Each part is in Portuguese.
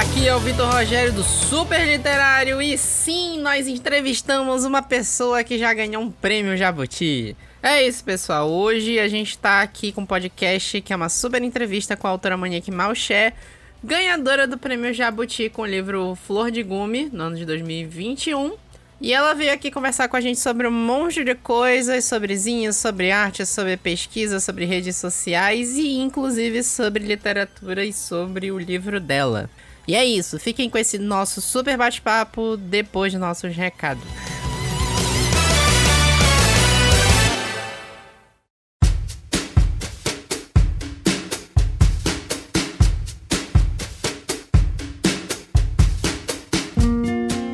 Aqui é o Vitor Rogério do Super Literário e sim, nós entrevistamos uma pessoa que já ganhou um prêmio Jabuti. É isso, pessoal. Hoje a gente tá aqui com um podcast que é uma super entrevista com a autora Monique Malché, ganhadora do prêmio Jabuti com o livro Flor de Gume, no ano de 2021. E ela veio aqui conversar com a gente sobre um monte de coisas, sobre zinhos, sobre arte, sobre pesquisa, sobre redes sociais e inclusive sobre literatura e sobre o livro dela. E é isso, fiquem com esse nosso super bate-papo depois de nossos recados.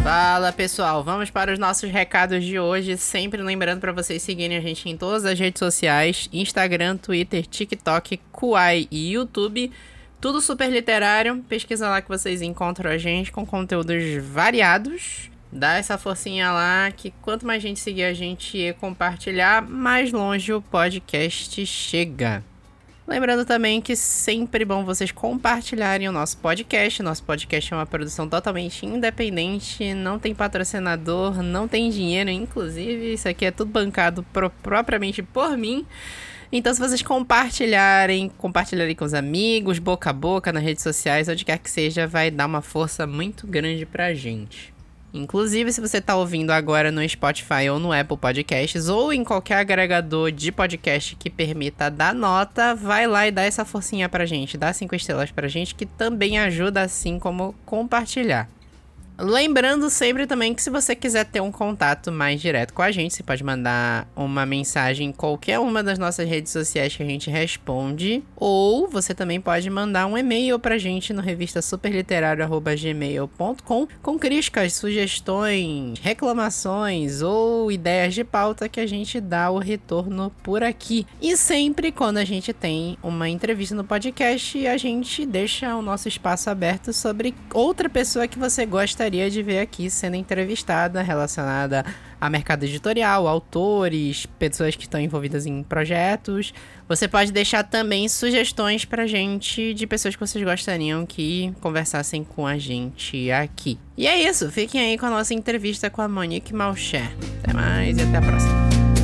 Fala pessoal, vamos para os nossos recados de hoje. Sempre lembrando para vocês seguirem a gente em todas as redes sociais: Instagram, Twitter, TikTok, Kuai e YouTube. Tudo super literário. Pesquisa lá que vocês encontram a gente com conteúdos variados. Dá essa forcinha lá que quanto mais gente seguir a gente e compartilhar, mais longe o podcast chega. Lembrando também que sempre bom vocês compartilharem o nosso podcast. Nosso podcast é uma produção totalmente independente, não tem patrocinador, não tem dinheiro, inclusive isso aqui é tudo bancado pro, propriamente por mim. Então, se vocês compartilharem, compartilharem com os amigos, boca a boca, nas redes sociais, onde quer que seja, vai dar uma força muito grande pra gente. Inclusive, se você está ouvindo agora no Spotify ou no Apple Podcasts ou em qualquer agregador de podcast que permita dar nota, vai lá e dá essa forcinha pra gente, dá cinco estrelas pra gente, que também ajuda assim como compartilhar. Lembrando sempre também que se você quiser ter um contato mais direto com a gente, você pode mandar uma mensagem em qualquer uma das nossas redes sociais que a gente responde, ou você também pode mandar um e-mail pra gente no revista superliterário@gmail.com com críticas, sugestões, reclamações ou ideias de pauta que a gente dá o retorno por aqui. E sempre quando a gente tem uma entrevista no podcast, a gente deixa o nosso espaço aberto sobre outra pessoa que você gosta gostaria de ver aqui sendo entrevistada relacionada a mercado editorial, autores, pessoas que estão envolvidas em projetos. Você pode deixar também sugestões pra gente de pessoas que vocês gostariam que conversassem com a gente aqui. E é isso, fiquem aí com a nossa entrevista com a Monique Malcher. Até mais e até a próxima.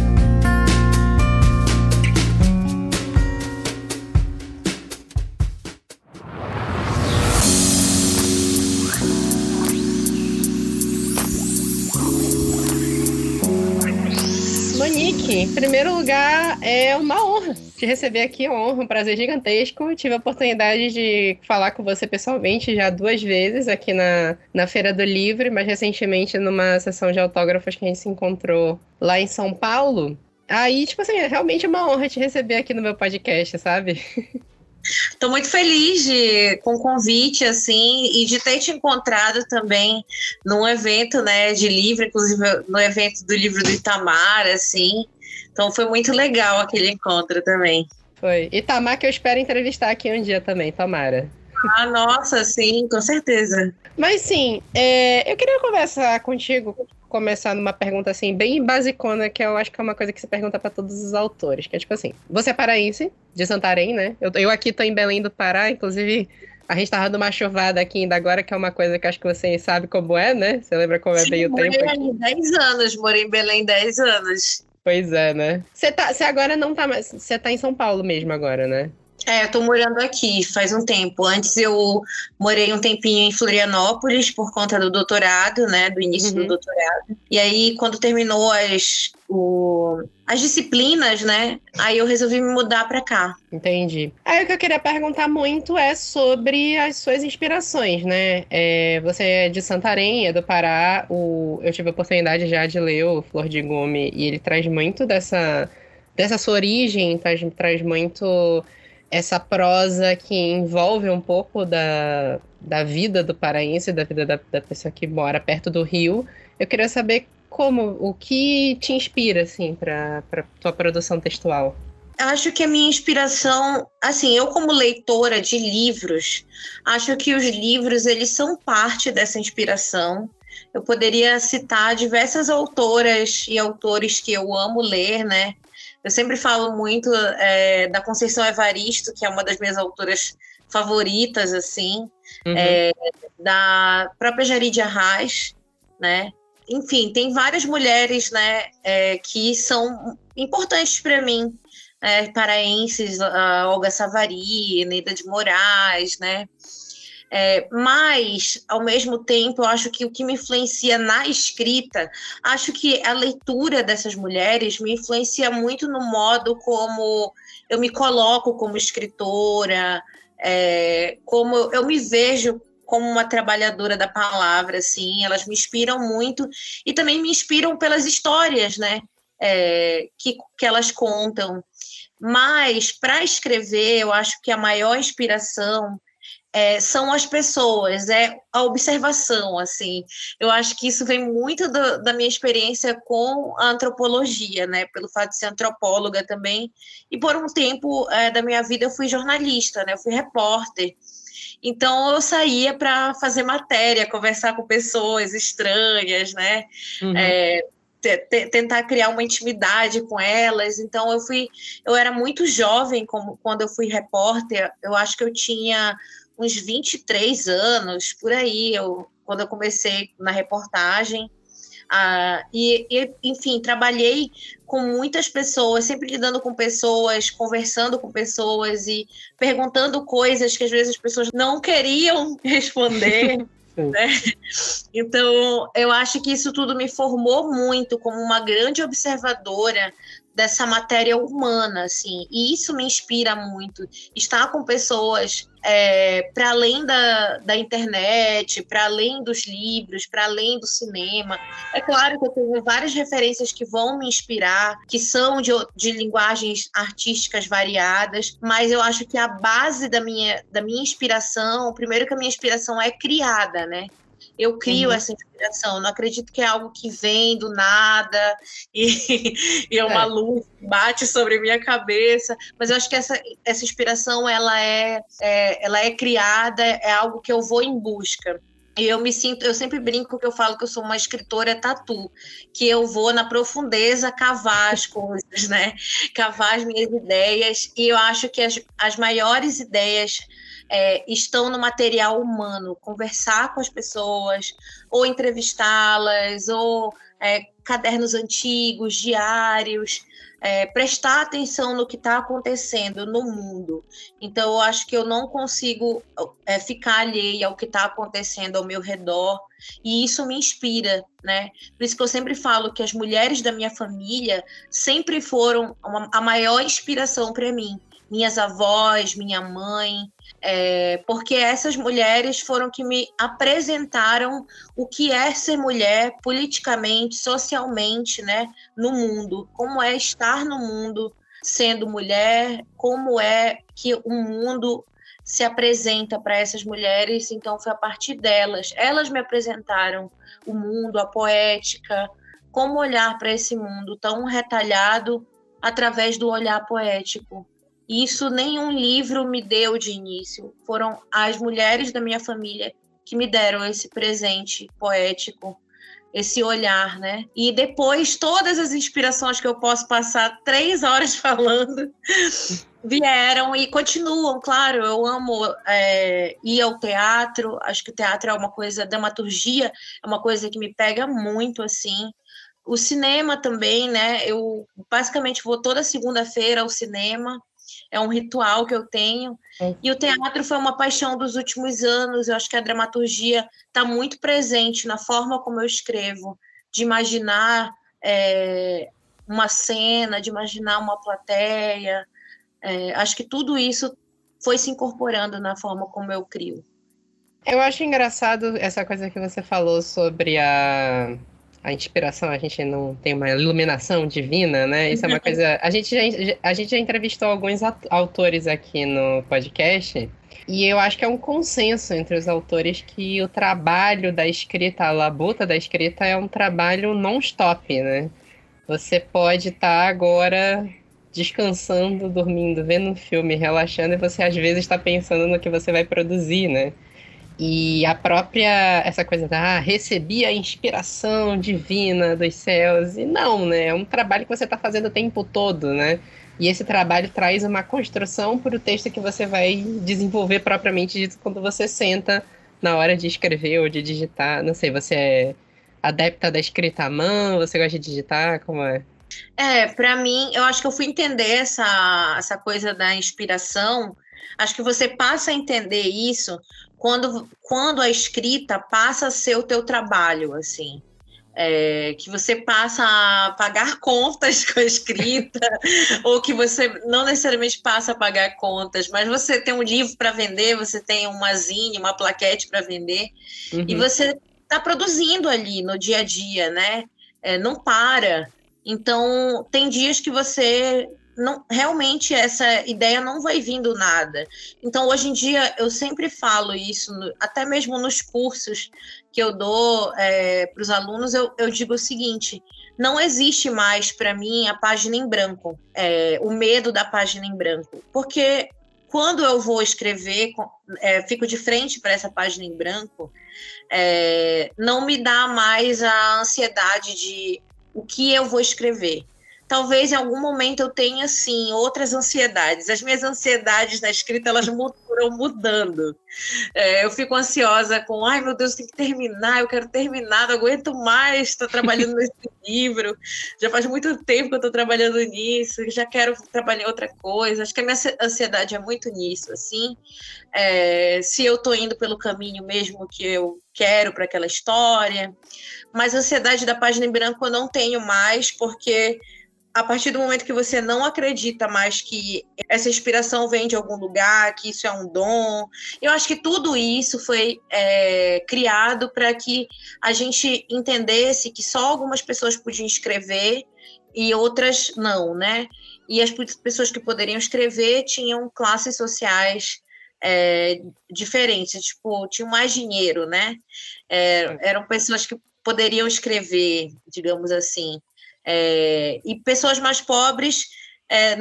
Em primeiro lugar, é uma honra te receber aqui, honra, um prazer gigantesco. Tive a oportunidade de falar com você pessoalmente já duas vezes aqui na, na Feira do Livro, mas recentemente numa sessão de autógrafos que a gente se encontrou lá em São Paulo. Aí, tipo assim, é realmente uma honra te receber aqui no meu podcast, sabe? Estou muito feliz de, com o convite, assim, e de ter te encontrado também num evento, né, de livro, inclusive no evento do livro do Itamar, assim. Então foi muito legal aquele encontro também. Foi. E Tamar que eu espero entrevistar aqui um dia também, Tamara. Ah, nossa, sim, com certeza. Mas sim, é, eu queria conversar contigo, começar numa pergunta assim, bem basicona, que eu acho que é uma coisa que se pergunta para todos os autores, que é tipo assim, você é paraense, de Santarém, né? Eu, eu aqui tô em Belém do Pará, inclusive a gente tava numa chuvada aqui ainda agora, que é uma coisa que acho que você sabe como é, né? Você lembra como é bem o tempo? Eu morei 10 anos, morei em Belém 10 anos. Pois é, né? Você tá, você agora não tá mais. Você tá em São Paulo mesmo agora, né? É, eu tô morando aqui faz um tempo. Antes eu morei um tempinho em Florianópolis por conta do doutorado, né? Do início uhum. do doutorado. E aí, quando terminou as, o, as disciplinas, né? Aí eu resolvi me mudar para cá. Entendi. Aí o que eu queria perguntar muito é sobre as suas inspirações, né? É, você é de Santarém, é do Pará. O, eu tive a oportunidade já de ler o Flor de Gume e ele traz muito dessa, dessa sua origem, traz, traz muito essa prosa que envolve um pouco da, da vida do paraense, da vida da, da pessoa que mora perto do rio. Eu queria saber como, o que te inspira, assim, para tua produção textual? Acho que a minha inspiração, assim, eu como leitora de livros, acho que os livros, eles são parte dessa inspiração. Eu poderia citar diversas autoras e autores que eu amo ler, né? Eu sempre falo muito é, da Conceição Evaristo, que é uma das minhas autoras favoritas, assim, uhum. é, da própria Jarid Arraes, né? Enfim, tem várias mulheres, né, é, que são importantes para mim, paraenses, a Olga Savari, Neida de Moraes, né? É, mas, ao mesmo tempo, eu acho que o que me influencia na escrita, acho que a leitura dessas mulheres me influencia muito no modo como eu me coloco como escritora, é, como eu me vejo como uma trabalhadora da palavra, assim, elas me inspiram muito e também me inspiram pelas histórias, né, é, que, que elas contam. Mas para escrever, eu acho que a maior inspiração é, são as pessoas, é a observação, assim. Eu acho que isso vem muito do, da minha experiência com a antropologia, né? Pelo fato de ser antropóloga também. E por um tempo é, da minha vida eu fui jornalista, né? Eu fui repórter. Então eu saía para fazer matéria, conversar com pessoas estranhas, né? Uhum. É, tentar criar uma intimidade com elas. Então eu fui, eu era muito jovem como quando eu fui repórter. Eu acho que eu tinha uns 23 anos, por aí, eu, quando eu comecei na reportagem. Ah, e, e, enfim, trabalhei com muitas pessoas, sempre lidando com pessoas, conversando com pessoas e perguntando coisas que às vezes as pessoas não queriam responder. né? Então, eu acho que isso tudo me formou muito como uma grande observadora dessa matéria humana, assim, e isso me inspira muito. Estar com pessoas é, para além da, da internet, para além dos livros, para além do cinema. É claro que eu tenho várias referências que vão me inspirar, que são de, de linguagens artísticas variadas, mas eu acho que a base da minha, da minha inspiração, primeiro que a minha inspiração é criada, né? Eu crio uhum. essa inspiração. Não acredito que é algo que vem do nada e, e é uma é. luz que bate sobre minha cabeça. Mas eu acho que essa, essa inspiração ela é, é, ela é criada, é algo que eu vou em busca. E eu me sinto, eu sempre brinco que eu falo que eu sou uma escritora tatu, que eu vou na profundeza cavar as coisas, né? Cavar as minhas ideias. E eu acho que as, as maiores ideias é, estão no material humano, conversar com as pessoas, ou entrevistá-las, ou é, cadernos antigos, diários, é, prestar atenção no que está acontecendo no mundo. Então, eu acho que eu não consigo é, ficar alheia ao que está acontecendo ao meu redor, e isso me inspira, né? Por isso que eu sempre falo que as mulheres da minha família sempre foram uma, a maior inspiração para mim. Minhas avós, minha mãe, é, porque essas mulheres foram que me apresentaram o que é ser mulher politicamente, socialmente, né, no mundo, como é estar no mundo sendo mulher, como é que o mundo se apresenta para essas mulheres, então foi a partir delas. Elas me apresentaram o mundo, a poética, como olhar para esse mundo tão retalhado através do olhar poético. Isso nenhum livro me deu de início. Foram as mulheres da minha família que me deram esse presente poético, esse olhar, né? E depois todas as inspirações que eu posso passar três horas falando vieram e continuam. Claro, eu amo é, ir ao teatro. Acho que o teatro é uma coisa, dramaturgia é uma coisa que me pega muito, assim. O cinema também, né? Eu basicamente vou toda segunda-feira ao cinema é um ritual que eu tenho. É. E o teatro foi uma paixão dos últimos anos. Eu acho que a dramaturgia está muito presente na forma como eu escrevo, de imaginar é, uma cena, de imaginar uma plateia. É, acho que tudo isso foi se incorporando na forma como eu crio. Eu acho engraçado essa coisa que você falou sobre a a inspiração, a gente não tem uma iluminação divina, né? Isso é uma coisa. A gente já, a gente já entrevistou alguns autores aqui no podcast. E eu acho que é um consenso entre os autores que o trabalho da escrita, a labuta da escrita é um trabalho non-stop, né? Você pode estar tá agora descansando, dormindo, vendo um filme, relaxando, e você às vezes está pensando no que você vai produzir, né? E a própria, essa coisa da ah, recebi a inspiração divina dos céus. E não, né? É um trabalho que você está fazendo o tempo todo, né? E esse trabalho traz uma construção para o texto que você vai desenvolver propriamente dito quando você senta na hora de escrever ou de digitar. Não sei, você é adepta da escrita à mão? Você gosta de digitar? Como é? É, para mim, eu acho que eu fui entender essa, essa coisa da inspiração. Acho que você passa a entender isso quando, quando a escrita passa a ser o teu trabalho, assim. É, que você passa a pagar contas com a escrita, ou que você não necessariamente passa a pagar contas, mas você tem um livro para vender, você tem uma zine, uma plaquete para vender, uhum. e você está produzindo ali no dia a dia, né? É, não para. Então, tem dias que você não realmente essa ideia não vai vindo nada. Então, hoje em dia, eu sempre falo isso, até mesmo nos cursos que eu dou é, para os alunos, eu, eu digo o seguinte: não existe mais para mim a página em branco, é, o medo da página em branco, porque quando eu vou escrever, é, fico de frente para essa página em branco, é, não me dá mais a ansiedade de o que eu vou escrever talvez em algum momento eu tenha, sim, outras ansiedades. As minhas ansiedades na escrita, elas foram mudando. É, eu fico ansiosa com, ai meu Deus, tem que terminar, eu quero terminar, não aguento mais estar trabalhando nesse livro. Já faz muito tempo que eu estou trabalhando nisso, já quero trabalhar em outra coisa. Acho que a minha ansiedade é muito nisso, assim. É, se eu estou indo pelo caminho mesmo que eu quero para aquela história. Mas a ansiedade da página em branco eu não tenho mais, porque a partir do momento que você não acredita mais que essa inspiração vem de algum lugar, que isso é um dom, eu acho que tudo isso foi é, criado para que a gente entendesse que só algumas pessoas podiam escrever e outras não, né? E as pessoas que poderiam escrever tinham classes sociais é, diferentes, tipo, tinham mais dinheiro, né? É, eram pessoas que poderiam escrever, digamos assim. É, e pessoas mais pobres, é,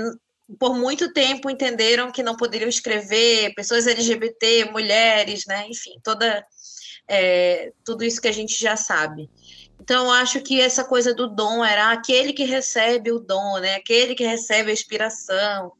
por muito tempo, entenderam que não poderiam escrever, pessoas LGBT, mulheres, né? enfim, toda, é, tudo isso que a gente já sabe. Então, acho que essa coisa do dom era aquele que recebe o dom, né? aquele que recebe a inspiração.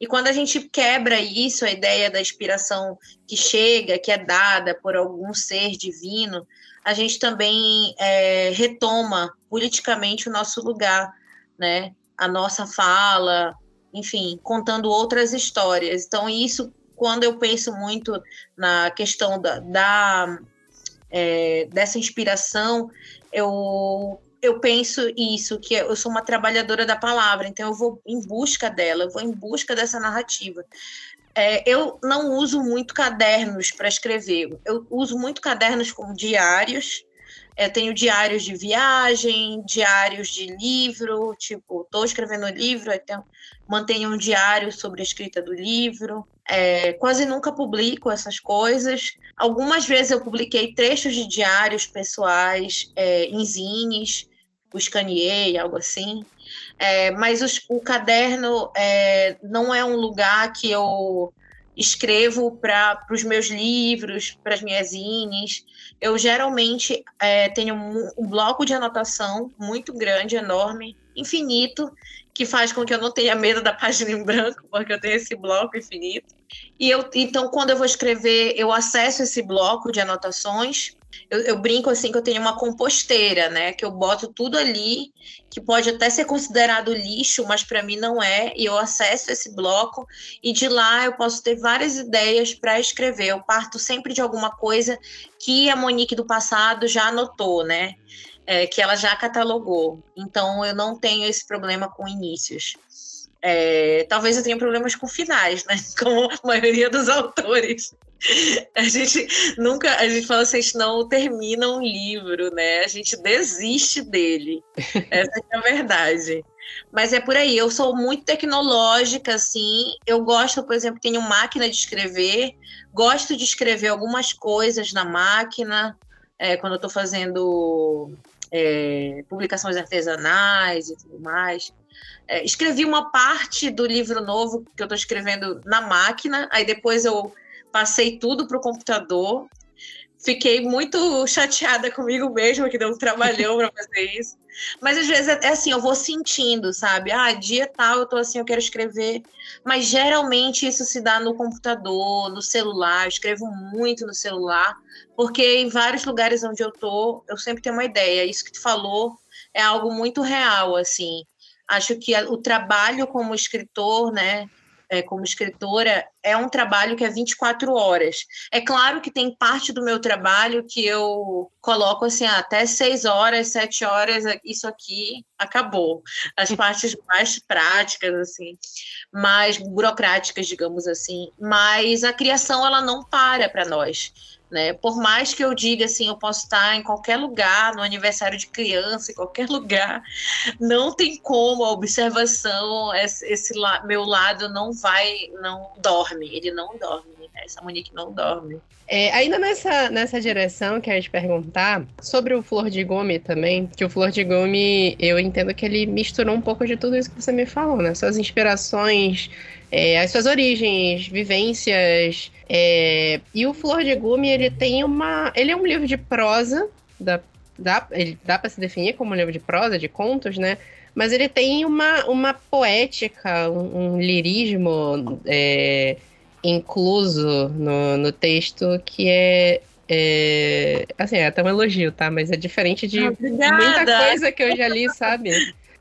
E quando a gente quebra isso, a ideia da inspiração que chega, que é dada por algum ser divino, a gente também é, retoma politicamente o nosso lugar, né? A nossa fala, enfim, contando outras histórias. Então, isso, quando eu penso muito na questão da, da é, dessa inspiração, eu eu penso isso, que eu sou uma trabalhadora da palavra, então eu vou em busca dela, eu vou em busca dessa narrativa. É, eu não uso muito cadernos para escrever. Eu uso muito cadernos como diários. Eu tenho diários de viagem, diários de livro, tipo, estou escrevendo livro, então mantenho um diário sobre a escrita do livro. É, quase nunca publico essas coisas. Algumas vezes eu publiquei trechos de diários pessoais é, em zines, o escaneei, algo assim. É, mas os, o caderno é, não é um lugar que eu escrevo para os meus livros, para as minhas zines. Eu geralmente é, tenho um, um, bloco de anotação muito grande, enorme, infinito, que faz com que eu não tenha medo da página em branco, porque eu tenho esse bloco infinito. E eu, então, quando eu vou escrever, eu acesso esse bloco de anotações eu, eu, brinco assim que eu tenho uma composteira, né? Que eu boto tudo ali, que pode até ser considerado lixo, mas para mim não é. E eu acesso esse bloco e de lá eu posso ter várias ideias para escrever. Eu parto sempre de alguma coisa que a Monique do passado já anotou, né? É, que ela já catalogou. Então eu não tenho esse problema com inícios. É, talvez eu tenha problemas com finais, né? Como a maioria dos autores. A gente nunca, a gente fala assim, a gente não termina um livro, né? A gente desiste dele. Essa é a verdade. Mas é por aí, eu sou muito tecnológica, assim. Eu gosto, por exemplo, tenho máquina de escrever, gosto de escrever algumas coisas na máquina, é, quando eu estou fazendo é, publicações artesanais e tudo mais. É, escrevi uma parte do livro novo que eu estou escrevendo na máquina, aí depois eu passei tudo para o computador. fiquei muito chateada comigo mesma, que deu um trabalhão para fazer isso. Mas às vezes é, é assim, eu vou sentindo, sabe? Ah, dia tal eu tô assim, eu quero escrever. Mas geralmente isso se dá no computador, no celular. Eu escrevo muito no celular, porque em vários lugares onde eu tô, eu sempre tenho uma ideia. Isso que tu falou é algo muito real, assim. Acho que o trabalho como escritor, né? É, como escritora é um trabalho que é 24 horas. É claro que tem parte do meu trabalho que eu coloco assim, ah, até 6 horas, 7 horas, isso aqui acabou. As partes mais práticas, assim, mais burocráticas, digamos assim. Mas a criação, ela não para para nós. Né? Por mais que eu diga assim, eu posso estar em qualquer lugar, no aniversário de criança, em qualquer lugar, não tem como a observação, esse, esse la meu lado não vai, não dorme, ele não dorme, né? essa Monique não dorme. É, ainda nessa, nessa direção, quero te perguntar sobre o Flor de Gome também, que o Flor de Gome, eu entendo que ele misturou um pouco de tudo isso que você me falou, né? Suas inspirações, é, as suas origens, vivências, é, e o Flor de Gume, ele tem uma. Ele é um livro de prosa, dá, dá, ele dá para se definir como um livro de prosa, de contos, né? Mas ele tem uma, uma poética, um, um lirismo é, incluso no, no texto que é, é, assim, é até um elogio, tá? Mas é diferente de Obrigada. muita coisa que eu já li, sabe?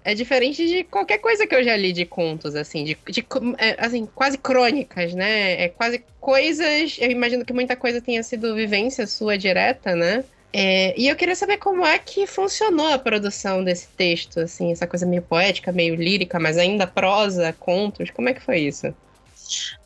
É diferente de qualquer coisa que eu já li de contos, assim, de, de é, assim, quase crônicas, né? É quase coisas. Eu imagino que muita coisa tenha sido vivência sua direta, né? É, e eu queria saber como é que funcionou a produção desse texto, assim, essa coisa meio poética, meio lírica, mas ainda prosa, contos. Como é que foi isso?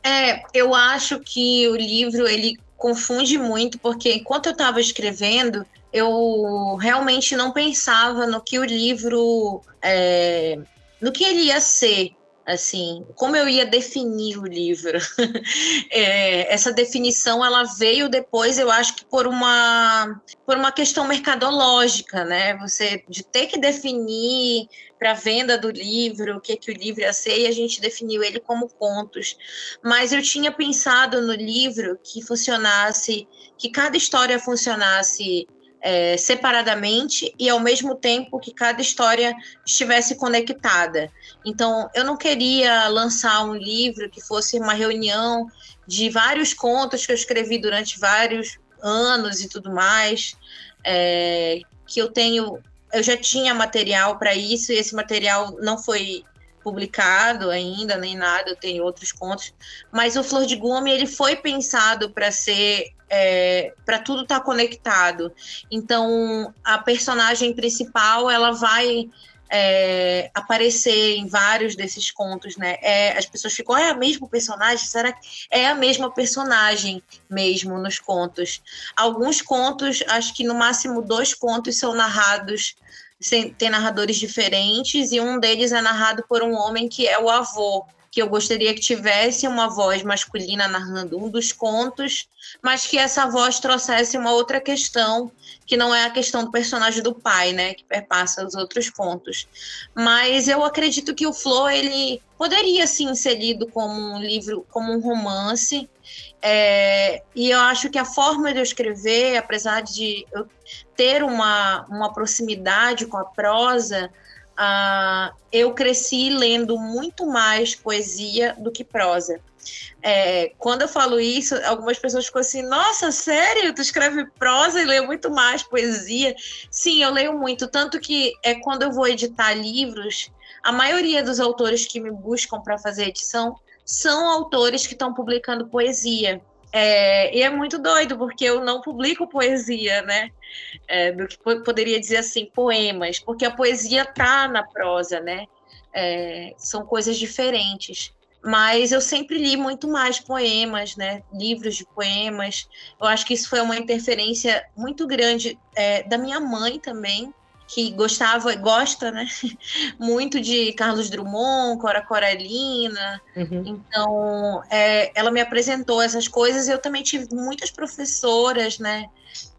É, eu acho que o livro ele confunde muito, porque enquanto eu estava escrevendo, eu realmente não pensava no que o livro, é, no que ele ia ser, assim, como eu ia definir o livro. é, essa definição ela veio depois, eu acho que por uma por uma questão mercadológica, né? Você de ter que definir para venda do livro, o que que o livro ia ser, e a gente definiu ele como contos. Mas eu tinha pensado no livro que funcionasse, que cada história funcionasse é, separadamente e ao mesmo tempo que cada história estivesse conectada. Então, eu não queria lançar um livro que fosse uma reunião de vários contos que eu escrevi durante vários anos e tudo mais, é, que eu tenho, eu já tinha material para isso e esse material não foi publicado ainda nem nada, tenho outros contos, mas o Flor de Gume ele foi pensado para ser é, para tudo estar tá conectado. Então, a personagem principal ela vai é, aparecer em vários desses contos, né? É, as pessoas ficam, é a mesma personagem? Será que é a mesma personagem mesmo nos contos? Alguns contos, acho que no máximo dois contos são narrados tem narradores diferentes e um deles é narrado por um homem que é o avô que eu gostaria que tivesse uma voz masculina narrando um dos contos, mas que essa voz trouxesse uma outra questão, que não é a questão do personagem do pai, né, que perpassa os outros contos. Mas eu acredito que o Flo ele poderia ser lido como um livro, como um romance. É, e eu acho que a forma de eu escrever, apesar de eu ter uma, uma proximidade com a prosa, uh, eu cresci lendo muito mais poesia do que prosa. É, quando eu falo isso, algumas pessoas ficam assim: Nossa, sério? Tu escreve prosa e lê muito mais poesia? Sim, eu leio muito. Tanto que é quando eu vou editar livros, a maioria dos autores que me buscam para fazer edição são autores que estão publicando poesia. É, e é muito doido, porque eu não publico poesia, né? É, do que poderia dizer assim, poemas, porque a poesia tá na prosa, né? É, são coisas diferentes. Mas eu sempre li muito mais poemas, né? Livros de poemas. Eu acho que isso foi uma interferência muito grande é, da minha mãe também, que gostava e gosta, né? Muito de Carlos Drummond, Cora Coralina. Uhum. Então, é, ela me apresentou essas coisas. Eu também tive muitas professoras, né?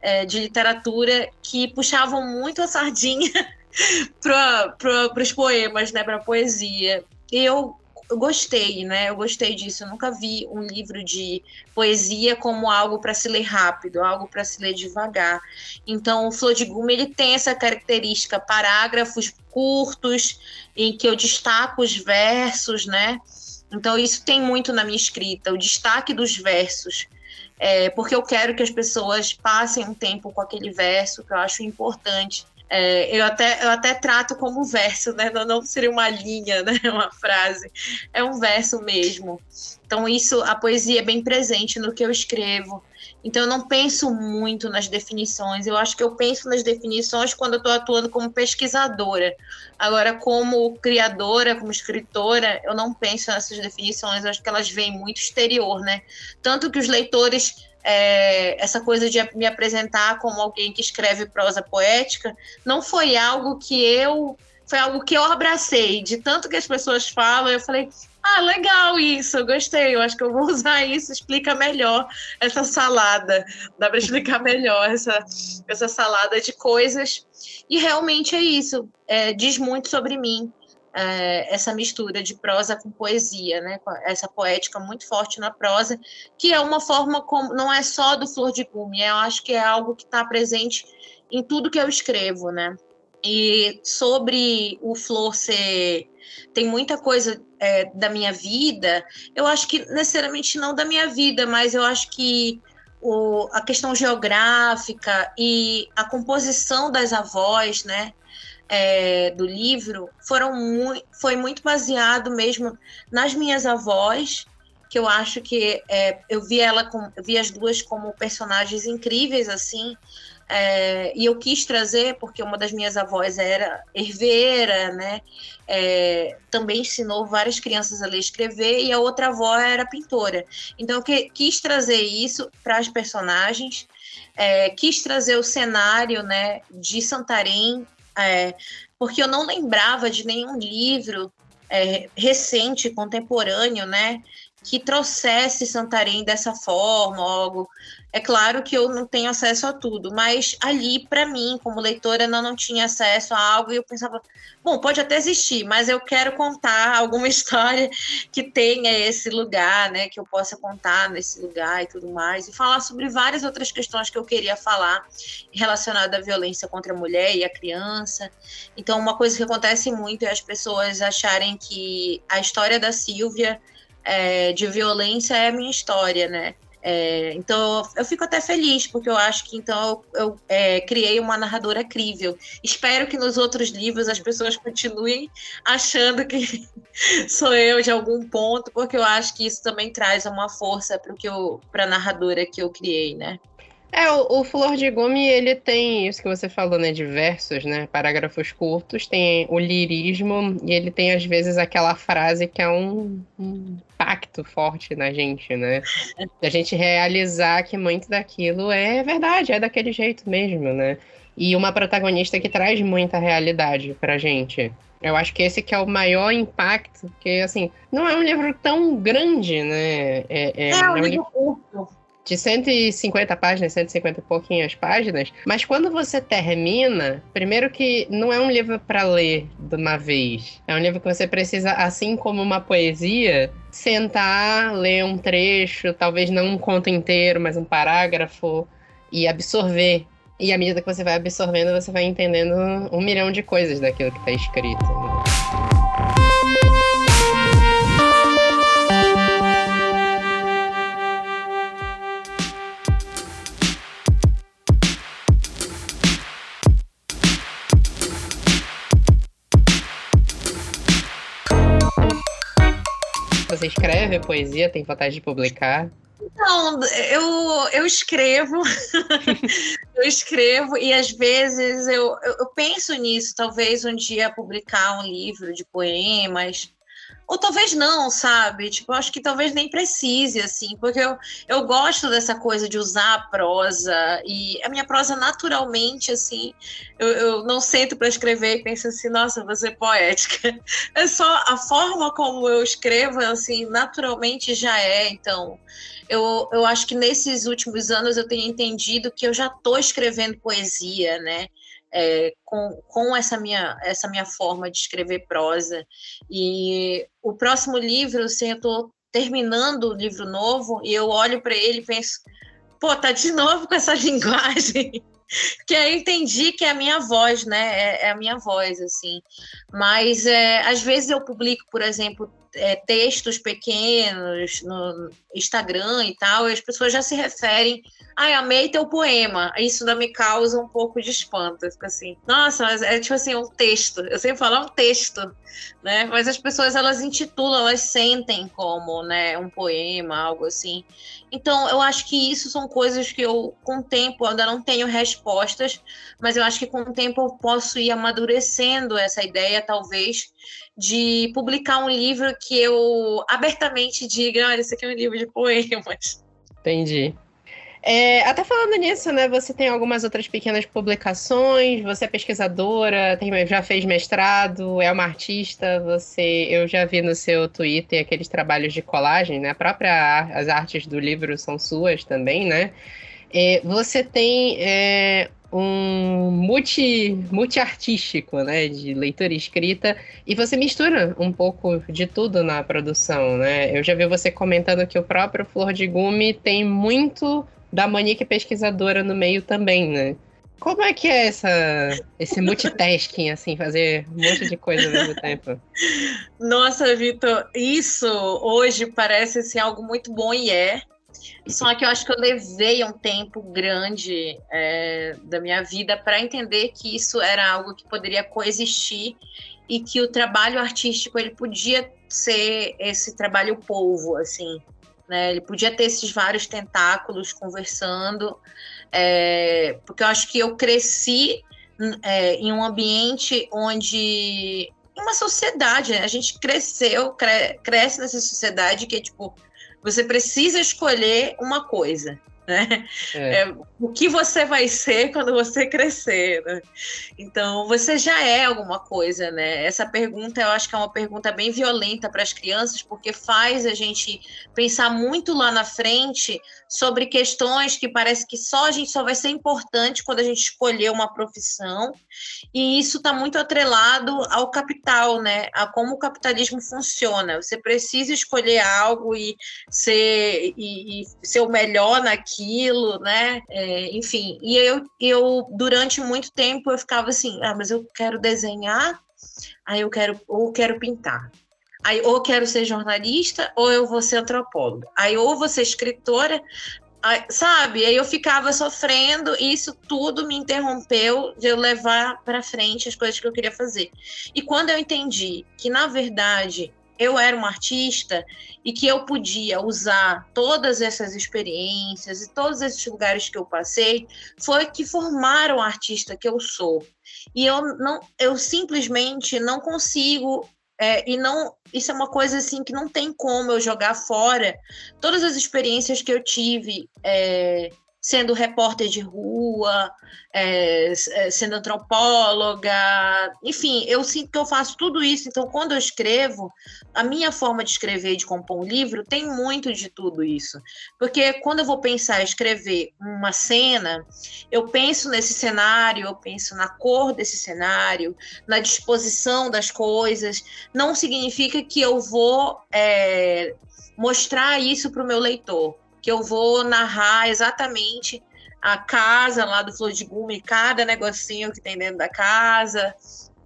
É, de literatura que puxavam muito a sardinha para os poemas, né? Para a poesia. E eu eu gostei, né? Eu gostei disso. Eu nunca vi um livro de poesia como algo para se ler rápido, algo para se ler devagar. Então, o Flor de ele tem essa característica, parágrafos curtos em que eu destaco os versos, né? Então, isso tem muito na minha escrita, o destaque dos versos. É, porque eu quero que as pessoas passem um tempo com aquele verso, que eu acho importante. É, eu, até, eu até trato como verso, né? Não, não seria uma linha, né? Uma frase. É um verso mesmo. Então, isso, a poesia é bem presente no que eu escrevo. Então, eu não penso muito nas definições. Eu acho que eu penso nas definições quando eu estou atuando como pesquisadora. Agora, como criadora, como escritora, eu não penso nessas definições. Eu acho que elas vêm muito exterior, né? Tanto que os leitores é, essa coisa de me apresentar como alguém que escreve prosa poética não foi algo que eu foi algo que eu abracei. De tanto que as pessoas falam eu falei ah legal isso eu gostei eu acho que eu vou usar isso explica melhor essa salada. Dá para explicar melhor essa essa salada de coisas. E realmente é isso é, diz muito sobre mim é, essa mistura de prosa com poesia, né? Essa poética muito forte na prosa, que é uma forma como não é só do Flor de Gume, eu acho que é algo que está presente em tudo que eu escrevo, né? E sobre o Flor ser tem muita coisa é, da minha vida, eu acho que necessariamente não da minha vida, mas eu acho que o, a questão geográfica e a composição das avós, né? É, do livro foram mu foi muito baseado mesmo nas minhas avós, que eu acho que é, eu vi ela com, vi as duas como personagens incríveis assim. É, e eu quis trazer porque uma das minhas avós era herveira, né? É, também ensinou várias crianças a ler e escrever, e a outra avó era pintora. Então, eu que, quis trazer isso para as personagens, é, quis trazer o cenário né, de Santarém é, porque eu não lembrava de nenhum livro é, recente, contemporâneo, né, que trouxesse Santarém dessa forma, algo é claro que eu não tenho acesso a tudo, mas ali, para mim, como leitora, não, não tinha acesso a algo e eu pensava, bom, pode até existir, mas eu quero contar alguma história que tenha esse lugar, né, que eu possa contar nesse lugar e tudo mais, e falar sobre várias outras questões que eu queria falar relacionada à violência contra a mulher e a criança. Então, uma coisa que acontece muito é as pessoas acharem que a história da Silvia é, de violência é a minha história, né? É, então eu fico até feliz, porque eu acho que então eu, é, criei uma narradora crível. Espero que nos outros livros as pessoas continuem achando que sou eu de algum ponto, porque eu acho que isso também traz uma força para a narradora que eu criei, né? É, o, o, Flor de Gume, ele tem isso que você falou, né, de versos, né, parágrafos curtos, tem o lirismo e ele tem às vezes aquela frase que é um, um impacto forte na gente, né, da gente realizar que muito daquilo é verdade, é daquele jeito mesmo, né, e uma protagonista que traz muita realidade pra gente. Eu acho que esse que é o maior impacto, porque, assim, não é um livro tão grande, né? É, é, é um livro curto de 150 páginas, 150 e pouquinhas páginas, mas quando você termina, primeiro que não é um livro para ler de uma vez. É um livro que você precisa, assim como uma poesia, sentar, ler um trecho, talvez não um conto inteiro, mas um parágrafo e absorver. E à medida que você vai absorvendo, você vai entendendo um milhão de coisas daquilo que está escrito. Né? Você escreve poesia? Tem vontade de publicar? Não, eu, eu escrevo, eu escrevo e às vezes eu, eu, eu, penso nisso, talvez um dia publicar um livro de poemas, ou talvez não, sabe? Tipo, acho que talvez nem precise, assim, porque eu, eu gosto dessa coisa de usar a prosa, e a minha prosa naturalmente, assim, eu, eu não sento para escrever e penso assim, nossa, vou ser poética. É só a forma como eu escrevo, assim, naturalmente já é, então. Eu, eu acho que nesses últimos anos eu tenho entendido que eu já estou escrevendo poesia, né? É, com, com essa, minha, essa minha forma de escrever prosa. E o próximo livro, assim, eu estou terminando o livro novo e eu olho para ele e penso, pô, tá de novo com essa linguagem. que aí eu entendi que é a minha voz, né? É, é a minha voz, assim. Mas é, às vezes eu publico, por exemplo, é, textos pequenos no Instagram e tal, e as pessoas já se referem Ai, amei teu poema. Isso ainda me causa um pouco de espanto. Fica assim, nossa, mas é tipo assim, um texto. Eu sempre falo, é um texto, né? Mas as pessoas, elas intitulam, elas sentem como, né, um poema, algo assim. Então, eu acho que isso são coisas que eu, com o tempo, ainda não tenho respostas, mas eu acho que com o tempo eu posso ir amadurecendo essa ideia, talvez, de publicar um livro que eu abertamente diga, olha, esse aqui é um livro de poemas. Entendi. É, até falando nisso, né? Você tem algumas outras pequenas publicações, você é pesquisadora, tem, já fez mestrado, é uma artista, você. Eu já vi no seu Twitter aqueles trabalhos de colagem, né? A própria, as artes do livro são suas também, né? É, você tem é, um multi, multi-artístico, né, de leitura e escrita, e você mistura um pouco de tudo na produção, né? Eu já vi você comentando que o próprio Flor de Gume tem muito da Monique pesquisadora no meio também, né? Como é que é essa, esse multitasking, assim, fazer um monte de coisa ao mesmo tempo? Nossa, Vitor, isso hoje parece ser algo muito bom e é. Só que eu acho que eu levei um tempo grande é, da minha vida para entender que isso era algo que poderia coexistir e que o trabalho artístico ele podia ser esse trabalho polvo, assim, né? Ele podia ter esses vários tentáculos conversando, é, porque eu acho que eu cresci é, em um ambiente onde uma sociedade, né? a gente cresceu, cre cresce nessa sociedade que é tipo você precisa escolher uma coisa né? É. É, o que você vai ser quando você crescer, né? Então, você já é alguma coisa, né? Essa pergunta eu acho que é uma pergunta bem violenta para as crianças, porque faz a gente pensar muito lá na frente sobre questões que parece que só a gente só vai ser importante quando a gente escolher uma profissão, e isso está muito atrelado ao capital, né? A como o capitalismo funciona. Você precisa escolher algo e ser, e, e ser o melhor naquilo, né? É, enfim, e eu, eu, durante muito tempo, eu ficava assim, ah, mas eu quero desenhar, aí eu quero, ou quero pintar. Aí ou quero ser jornalista ou eu vou ser antropóloga. Aí ou vou ser escritora, aí, sabe? Aí eu ficava sofrendo e isso tudo me interrompeu de eu levar para frente as coisas que eu queria fazer. E quando eu entendi que na verdade eu era uma artista e que eu podia usar todas essas experiências e todos esses lugares que eu passei, foi que formaram a artista que eu sou. E eu não, eu simplesmente não consigo é, e não, isso é uma coisa assim que não tem como eu jogar fora todas as experiências que eu tive é, sendo repórter de rua, é, é, sendo antropóloga, enfim, eu sinto que eu faço tudo isso. Então, quando eu escrevo, a minha forma de escrever e de compor um livro tem muito de tudo isso. Porque quando eu vou pensar em escrever uma cena, eu penso nesse cenário, eu penso na cor desse cenário, na disposição das coisas. Não significa que eu vou é, mostrar isso para o meu leitor que eu vou narrar exatamente a casa lá do Flor de Gume, cada negocinho que tem dentro da casa,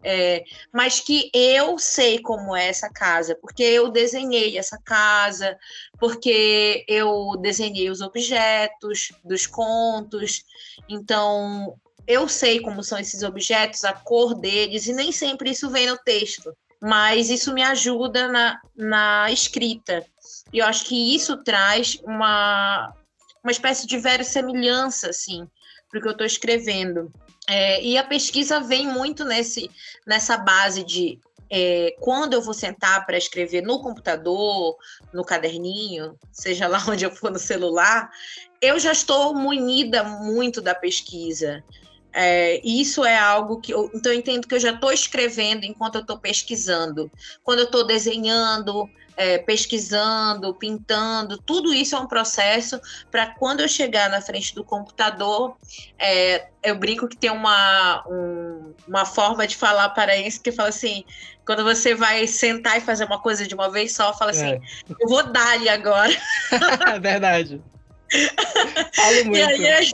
é, mas que eu sei como é essa casa, porque eu desenhei essa casa, porque eu desenhei os objetos dos contos, então eu sei como são esses objetos, a cor deles, e nem sempre isso vem no texto, mas isso me ajuda na, na escrita. E eu acho que isso traz uma, uma espécie de verossemelhança, assim, para o que eu estou escrevendo. É, e a pesquisa vem muito nesse, nessa base de é, quando eu vou sentar para escrever no computador, no caderninho, seja lá onde eu for no celular, eu já estou munida muito da pesquisa. É, isso é algo que eu, então eu entendo que eu já estou escrevendo enquanto eu estou pesquisando. Quando eu estou desenhando, é, pesquisando, pintando, tudo isso é um processo para quando eu chegar na frente do computador, é, eu brinco que tem uma, um, uma forma de falar para isso que fala assim, quando você vai sentar e fazer uma coisa de uma vez só, fala assim, é. eu vou dar-lhe agora. Verdade. Falo muito. E aí,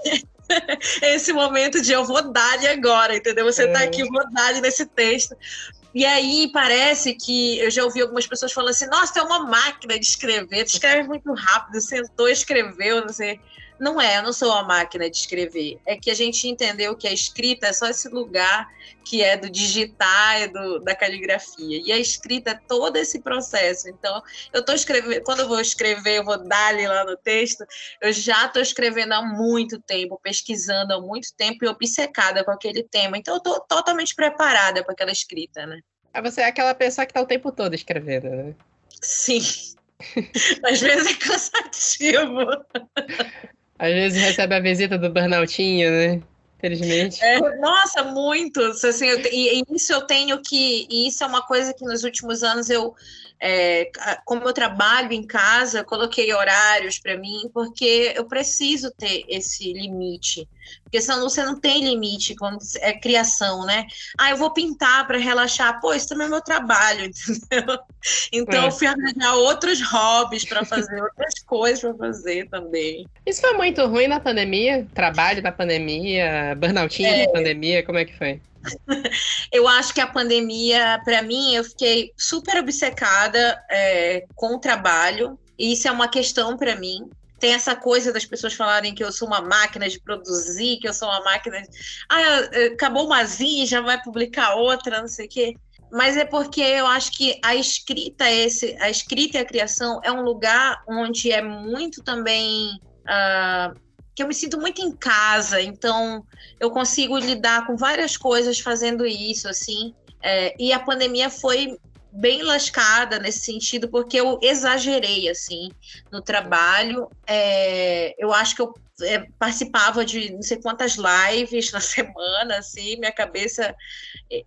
esse momento de eu vou dar-lhe agora, entendeu? Você está é. aqui, eu vou dar-lhe nesse texto. E aí parece que eu já ouvi algumas pessoas falando assim: nossa, é uma máquina de escrever, tu escreve muito rápido, sentou, escreveu, não sei. Não é, eu não sou uma máquina de escrever. É que a gente entendeu que a escrita é só esse lugar que é do digitar e do, da caligrafia. E a escrita é todo esse processo. Então, eu estou escrevendo, quando eu vou escrever, eu vou dar ali lá no texto, eu já estou escrevendo há muito tempo, pesquisando há muito tempo e obcecada com aquele tema. Então, eu estou totalmente preparada para aquela escrita, né? Você é aquela pessoa que está o tempo todo escrevendo, né? Sim. Às vezes é cansativo. Às vezes recebe a visita do Burnoutinho, né? Infelizmente. É, nossa, muitos. Assim, eu, e, e, isso eu tenho que. E isso é uma coisa que nos últimos anos eu é, como eu trabalho em casa, coloquei horários para mim, porque eu preciso ter esse limite. Porque senão você não tem limite quando é criação, né? Ah, eu vou pintar para relaxar. Pô, isso também é meu trabalho, entendeu? Então é. eu fui arranjar outros hobbies para fazer, outras coisas para fazer também. Isso foi muito ruim na pandemia? Trabalho na pandemia, burnoutinho é. na pandemia, como é que foi? eu acho que a pandemia, para mim, eu fiquei super obcecada é, com o trabalho. E isso é uma questão para mim. Tem essa coisa das pessoas falarem que eu sou uma máquina de produzir, que eu sou uma máquina de. Ah, acabou uma zinha, já vai publicar outra, não sei o quê. Mas é porque eu acho que a escrita, esse, a escrita e a criação é um lugar onde é muito também. Uh, que eu me sinto muito em casa, então eu consigo lidar com várias coisas fazendo isso, assim. É, e a pandemia foi bem lascada nesse sentido, porque eu exagerei, assim, no trabalho. É, eu acho que eu é, participava de não sei quantas lives na semana, assim, minha cabeça.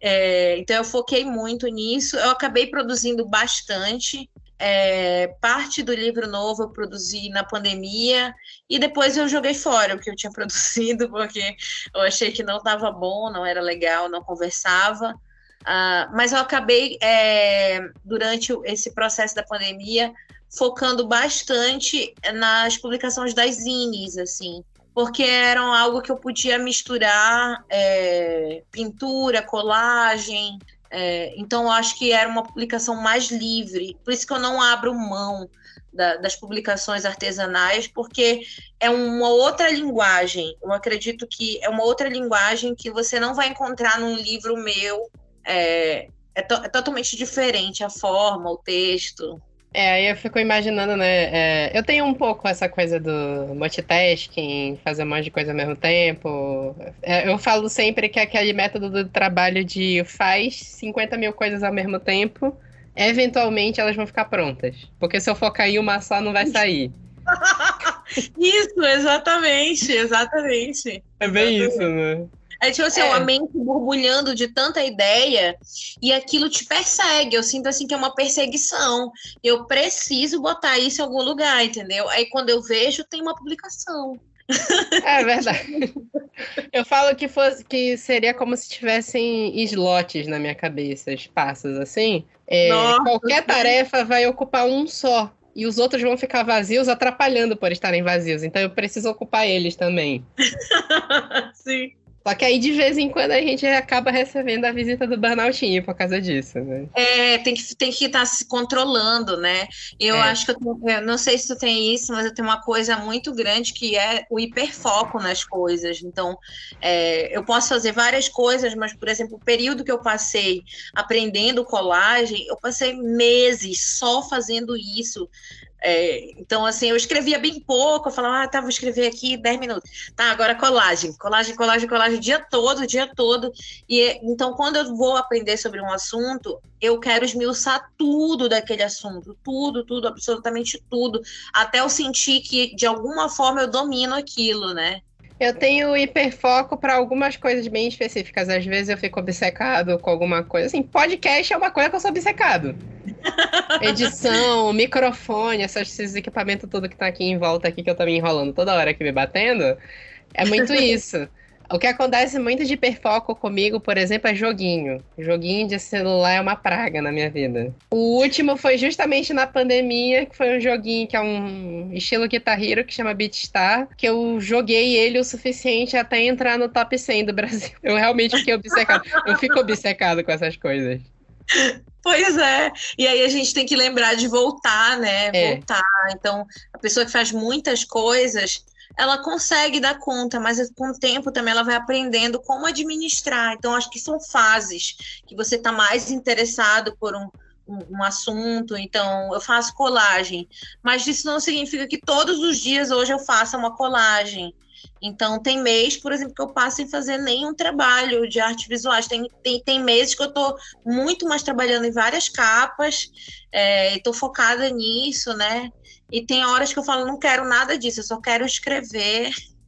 É, então eu foquei muito nisso. Eu acabei produzindo bastante. É, parte do livro novo eu produzi na pandemia e depois eu joguei fora o que eu tinha produzido porque eu achei que não estava bom, não era legal, não conversava. Uh, mas eu acabei, é, durante esse processo da pandemia, focando bastante nas publicações das zines, assim, porque eram algo que eu podia misturar é, pintura, colagem, é, então, eu acho que era uma publicação mais livre. Por isso que eu não abro mão da, das publicações artesanais, porque é uma outra linguagem. Eu acredito que é uma outra linguagem que você não vai encontrar num livro meu. É, é, to, é totalmente diferente a forma, o texto. É, aí eu fico imaginando, né? É, eu tenho um pouco essa coisa do multitasking, fazer um monte de coisa ao mesmo tempo. É, eu falo sempre que aquele método do trabalho de faz 50 mil coisas ao mesmo tempo, eventualmente elas vão ficar prontas. Porque se eu focar em uma só, não vai sair. isso, exatamente, exatamente. É bem exatamente. isso, né? É tipo assim, é. uma mente borbulhando de tanta ideia e aquilo te persegue. Eu sinto assim que é uma perseguição. Eu preciso botar isso em algum lugar, entendeu? Aí quando eu vejo, tem uma publicação. É verdade. Eu falo que, fosse, que seria como se tivessem slots na minha cabeça, espaços assim. É, qualquer tarefa vai ocupar um só. E os outros vão ficar vazios, atrapalhando por estarem vazios. Então eu preciso ocupar eles também. Sim. Só que aí, de vez em quando, a gente acaba recebendo a visita do burnoutinho por causa disso, né? É, tem que tem que estar tá se controlando, né? Eu é. acho que eu, tenho, eu, não sei se tu tem isso, mas eu tenho uma coisa muito grande que é o hiperfoco nas coisas. Então, é, eu posso fazer várias coisas, mas, por exemplo, o período que eu passei aprendendo colagem, eu passei meses só fazendo isso. É, então, assim, eu escrevia bem pouco, eu falava, ah, tá, vou escrever aqui 10 minutos. Tá, agora colagem, colagem, colagem, colagem, o dia todo, o dia todo. E então, quando eu vou aprender sobre um assunto, eu quero esmiuçar tudo daquele assunto, tudo, tudo, absolutamente tudo, até eu sentir que, de alguma forma, eu domino aquilo, né? Eu tenho hiperfoco para algumas coisas bem específicas. Às vezes eu fico obcecado com alguma coisa. Assim, podcast é uma coisa que eu sou obcecado. Edição, microfone, esses equipamentos tudo que tá aqui em volta aqui que eu tô me enrolando toda hora aqui me batendo. É muito isso. O que acontece muito de hiperfoco comigo, por exemplo, é joguinho. Joguinho de celular é uma praga na minha vida. O último foi justamente na pandemia, que foi um joguinho que é um estilo Guitar Hero, que chama Beatstar, que eu joguei ele o suficiente até entrar no top 100 do Brasil. Eu realmente fiquei obcecado. eu fico obcecado com essas coisas. Pois é. E aí a gente tem que lembrar de voltar, né? É. Voltar. Então, a pessoa que faz muitas coisas, ela consegue dar conta, mas com o tempo também ela vai aprendendo como administrar. Então, acho que são fases que você está mais interessado por um, um, um, assunto. Então, eu faço colagem, mas isso não significa que todos os dias hoje eu faça uma colagem. Então, tem mês, por exemplo, que eu passo sem fazer nenhum trabalho de arte visuais. Tem, tem, tem meses que eu estou muito mais trabalhando em várias capas, é, estou focada nisso, né? E tem horas que eu falo, não quero nada disso, eu só quero escrever.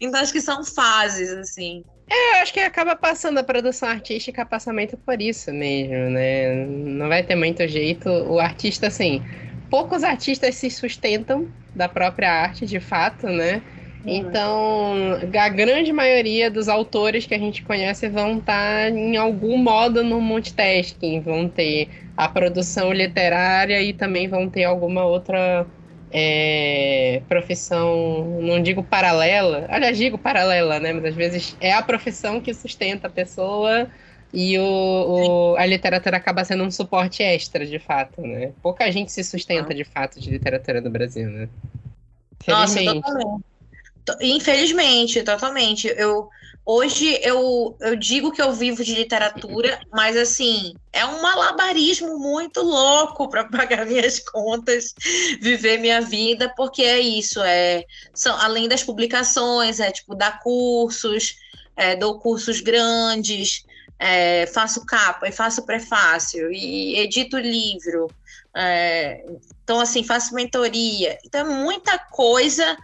Então acho que são fases, assim. É, eu acho que acaba passando a produção artística, passamento por isso mesmo, né? Não vai ter muito jeito. O artista, assim, poucos artistas se sustentam da própria arte, de fato, né? Uhum. Então, a grande maioria dos autores que a gente conhece vão estar em algum modo no multitasking, vão ter a produção literária e também vão ter alguma outra é, profissão, não digo paralela, aliás, digo paralela, né? Mas às vezes é a profissão que sustenta a pessoa e o, o, a literatura acaba sendo um suporte extra, de fato, né? Pouca gente se sustenta, de fato, de literatura no Brasil, né? Nossa, totalmente. Infelizmente, totalmente. Eu, Hoje eu, eu digo que eu vivo de literatura, mas assim, é um malabarismo muito louco para pagar minhas contas, viver minha vida, porque é isso, é são além das publicações, é tipo dar cursos, é, dou cursos grandes, é, faço capa e faço prefácio e edito livro. É, então, assim, faço mentoria. Então, é muita coisa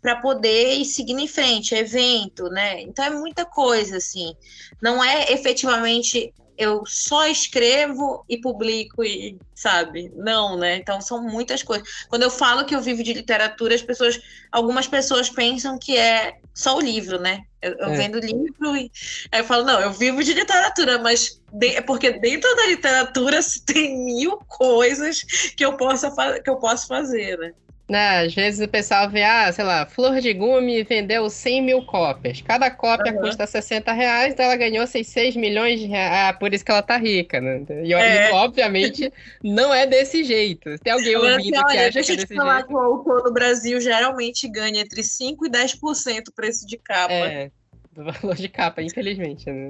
para poder seguir em frente, evento, né? Então é muita coisa, assim. Não é efetivamente eu só escrevo e publico e sabe? Não, né? Então são muitas coisas. Quando eu falo que eu vivo de literatura, as pessoas, algumas pessoas pensam que é só o livro, né? Eu, eu é. vendo livro e aí eu falo, não, eu vivo de literatura, mas de, é porque dentro da literatura tem mil coisas que eu possa que eu posso fazer, né? Né? Às vezes o pessoal vê, ah, sei lá, Flor de Gume vendeu 100 mil cópias. Cada cópia uhum. custa 60 reais, então ela ganhou 6 milhões de reais. Ah, por isso que ela tá rica, né? E, é. obviamente, não é desse jeito. Tem alguém ouvindo assim, que olha, acha que é desse falar jeito. que o autor no Brasil geralmente ganha entre 5% e 10% o preço de capa. É, do valor de capa, infelizmente, né?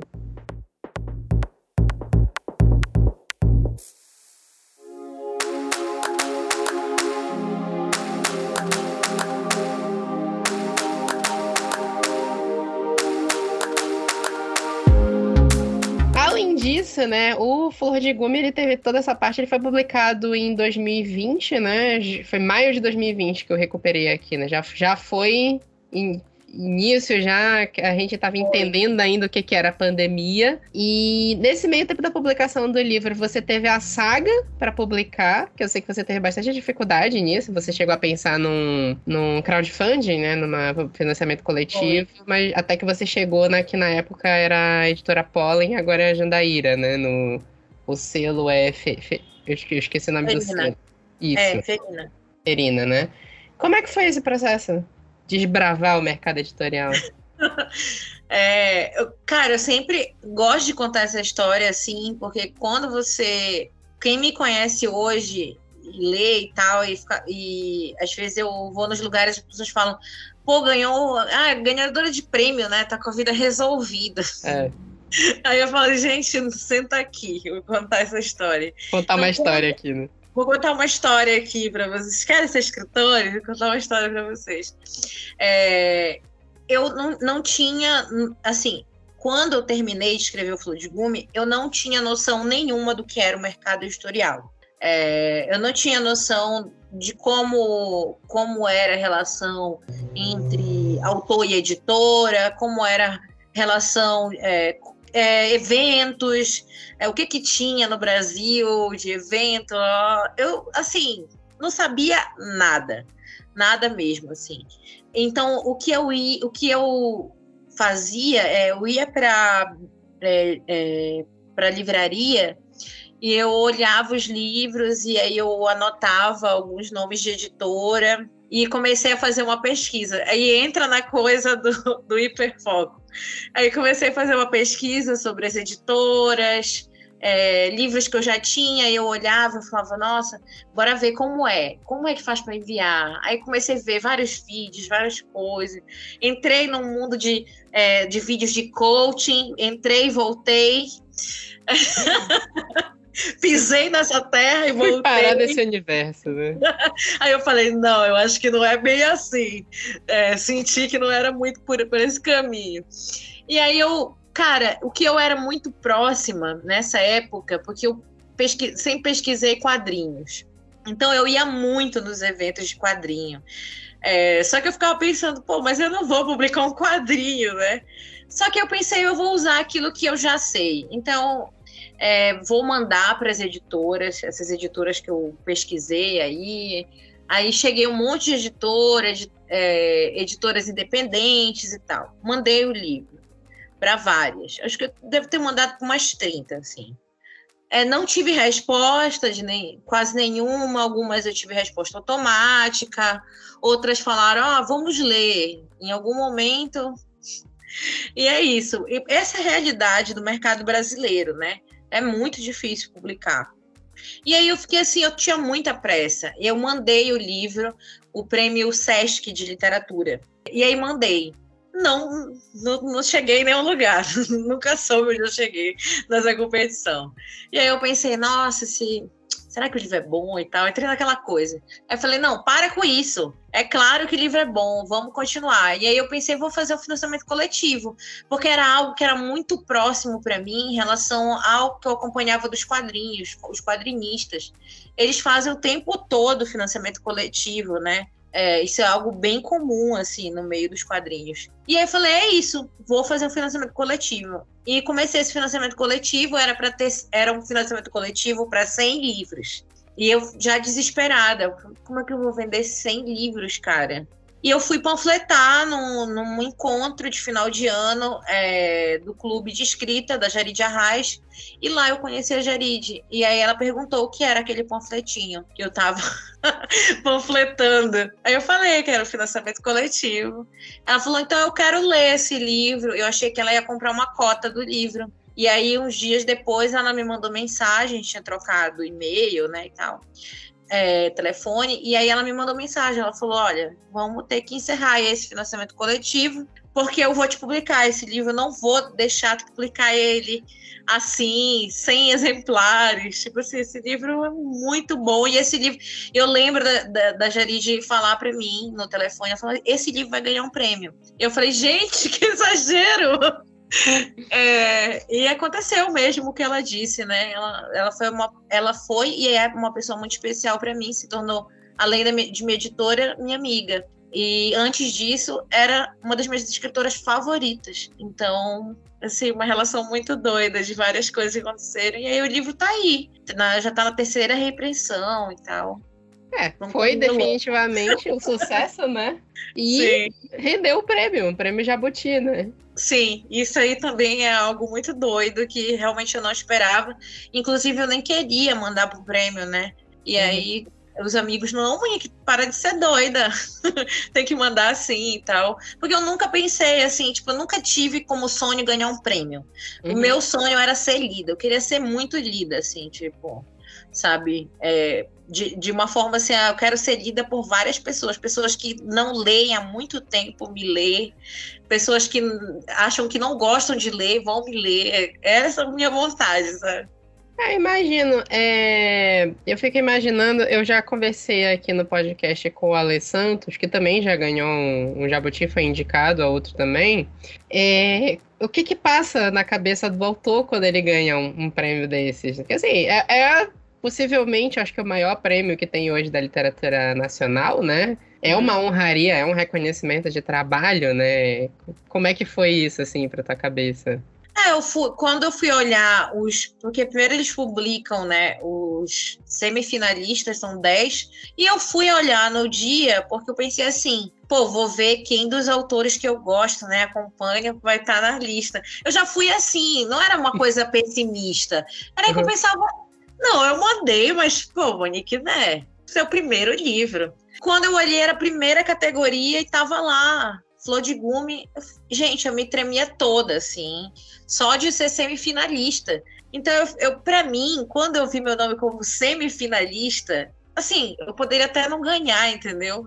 Disso, né, o Flor de Gume, ele teve toda essa parte, ele foi publicado em 2020, né, foi maio de 2020 que eu recuperei aqui, né, já, já foi em início já a gente estava entendendo ainda o que, que era a pandemia. E nesse meio tempo da publicação do livro, você teve a saga para publicar, que eu sei que você teve bastante dificuldade nisso. Você chegou a pensar num, num crowdfunding, né? Num financiamento coletivo, Oi. mas até que você chegou na que na época era a editora Pollen, agora é a Jandaíra, né? No, o selo é. Fe, fe, eu esqueci o nome Ferina. do selo. Isso. É, Ferina. Ferina, né? Como é que foi esse processo? Desbravar o mercado editorial? é, eu, cara, eu sempre gosto de contar essa história assim, porque quando você. Quem me conhece hoje lê e tal, e, fica, e às vezes eu vou nos lugares as pessoas falam, pô, ganhou. Ah, ganhadora de prêmio, né? Tá com a vida resolvida. É. Aí eu falo, gente, senta aqui, eu vou contar essa história. Contar então, uma história aqui, né? Vou contar uma história aqui para vocês. Querem ser escritores? Vou contar uma história para vocês. É, eu não, não tinha, assim, quando eu terminei de escrever o Flor de Gume, eu não tinha noção nenhuma do que era o mercado editorial. É, eu não tinha noção de como, como era a relação entre autor e editora, como era a relação é, é, eventos, é, o que que tinha no Brasil de evento. Eu, assim, não sabia nada, nada mesmo, assim. Então, o que eu o que eu fazia, é, eu ia para é, é, para livraria e eu olhava os livros e aí eu anotava alguns nomes de editora e comecei a fazer uma pesquisa. Aí entra na coisa do, do hiperfoco. Aí comecei a fazer uma pesquisa sobre as editoras, é, livros que eu já tinha, eu olhava e falava, nossa, bora ver como é, como é que faz para enviar. Aí comecei a ver vários vídeos, várias coisas. Entrei num mundo de, é, de vídeos de coaching, entrei voltei. Pisei nessa terra e voltei. Fui parar desse universo, né? Aí eu falei, não, eu acho que não é bem assim. É, senti que não era muito por, por esse caminho. E aí eu Cara, o que eu era muito próxima nessa época, porque eu pesqui sempre pesquisei quadrinhos. Então eu ia muito nos eventos de quadrinho. É, só que eu ficava pensando, pô, mas eu não vou publicar um quadrinho, né? Só que eu pensei, eu vou usar aquilo que eu já sei. Então, é, vou mandar para as editoras, essas editoras que eu pesquisei aí. Aí cheguei um monte de editoras, é, editoras independentes e tal. Mandei o livro para várias. Acho que eu devo ter mandado para umas 30, assim. É, não tive resposta de nem, quase nenhuma, algumas eu tive resposta automática, outras falaram, ah, vamos ler. Em algum momento. E é isso. Essa é a realidade do mercado brasileiro, né? É muito difícil publicar. E aí eu fiquei assim, eu tinha muita pressa. Eu mandei o livro, o prêmio Sesc de literatura. E aí mandei não, não, não, cheguei em nenhum lugar. Nunca soube onde eu cheguei nessa competição. E aí eu pensei, nossa, se, será que o livro é bom e tal? Entrei naquela coisa. Aí eu falei, não, para com isso. É claro que o livro é bom, vamos continuar. E aí eu pensei, vou fazer o financiamento coletivo, porque era algo que era muito próximo para mim em relação ao que eu acompanhava dos quadrinhos, os quadrinistas. Eles fazem o tempo todo financiamento coletivo, né? É, isso é algo bem comum, assim, no meio dos quadrinhos. E aí eu falei, é isso, vou fazer um financiamento coletivo. E comecei esse financiamento coletivo, era para ter era um financiamento coletivo para 100 livros. E eu já desesperada, como é que eu vou vender 100 livros, cara? E eu fui panfletar num, num encontro de final de ano é, do clube de escrita da Jarid Arraes. E lá eu conheci a Jarid. E aí ela perguntou o que era aquele panfletinho que eu tava panfletando. Aí eu falei que era o financiamento coletivo. Ela falou: então eu quero ler esse livro. Eu achei que ela ia comprar uma cota do livro. E aí, uns dias depois, ela me mandou mensagem, tinha trocado e-mail, né, e tal é, telefone, e aí ela me mandou mensagem, ela falou, olha, vamos ter que encerrar esse financiamento coletivo, porque eu vou te publicar esse livro, eu não vou deixar de publicar ele assim, sem exemplares. Tipo assim, esse livro é muito bom. E esse livro, eu lembro da, da, da falar para mim no telefone, ela falou, esse livro vai ganhar um prêmio. Eu falei, gente, que exagero! É, e aconteceu mesmo o que ela disse, né? Ela, ela, foi uma, ela foi e é uma pessoa muito especial para mim, se tornou, além de minha editora, minha amiga. E antes disso, era uma das minhas escritoras favoritas. Então, assim, uma relação muito doida de várias coisas que aconteceram. E aí o livro tá aí, já tá na terceira reimpressão e tal. É, foi definitivamente um sucesso, né? E Sim. rendeu o prêmio, o prêmio Jabuti, né? Sim, isso aí também é algo muito doido que realmente eu não esperava. Inclusive, eu nem queria mandar pro prêmio, né? E uhum. aí os amigos, não, mãe, para de ser doida. Tem que mandar assim e tal. Porque eu nunca pensei assim, tipo, eu nunca tive como sonho ganhar um prêmio. Uhum. O meu sonho era ser lida. Eu queria ser muito lida, assim, tipo, sabe? É, de, de uma forma assim, ah, eu quero ser lida por várias pessoas, pessoas que não leem há muito tempo me lê, pessoas que acham que não gostam de ler, vão me ler. Essa é a minha vontade, sabe? É, imagino. É... Eu fico imaginando, eu já conversei aqui no podcast com o Ale Santos, que também já ganhou um, um Jabuti, foi indicado, a outro também. É... O que que passa na cabeça do autor quando ele ganha um, um prêmio desses? Porque assim, é, é possivelmente, acho que é o maior prêmio que tem hoje da literatura nacional, né? É uma honraria, é um reconhecimento de trabalho, né? Como é que foi isso, assim, pra tua cabeça? É, eu fui, quando eu fui olhar os. Porque primeiro eles publicam, né? Os semifinalistas, são 10. E eu fui olhar no dia, porque eu pensei assim: pô, vou ver quem dos autores que eu gosto, né? Acompanha, vai estar na lista. Eu já fui assim, não era uma coisa pessimista. Era uhum. que eu uhum. pensava: não, eu mandei, mas, pô, Monique, né? Seu primeiro livro. Quando eu olhei, era a primeira categoria e tava lá. Flor de Gume, gente, eu me tremia toda, assim, só de ser semifinalista. Então, eu, eu para mim, quando eu vi meu nome como semifinalista, assim, eu poderia até não ganhar, entendeu?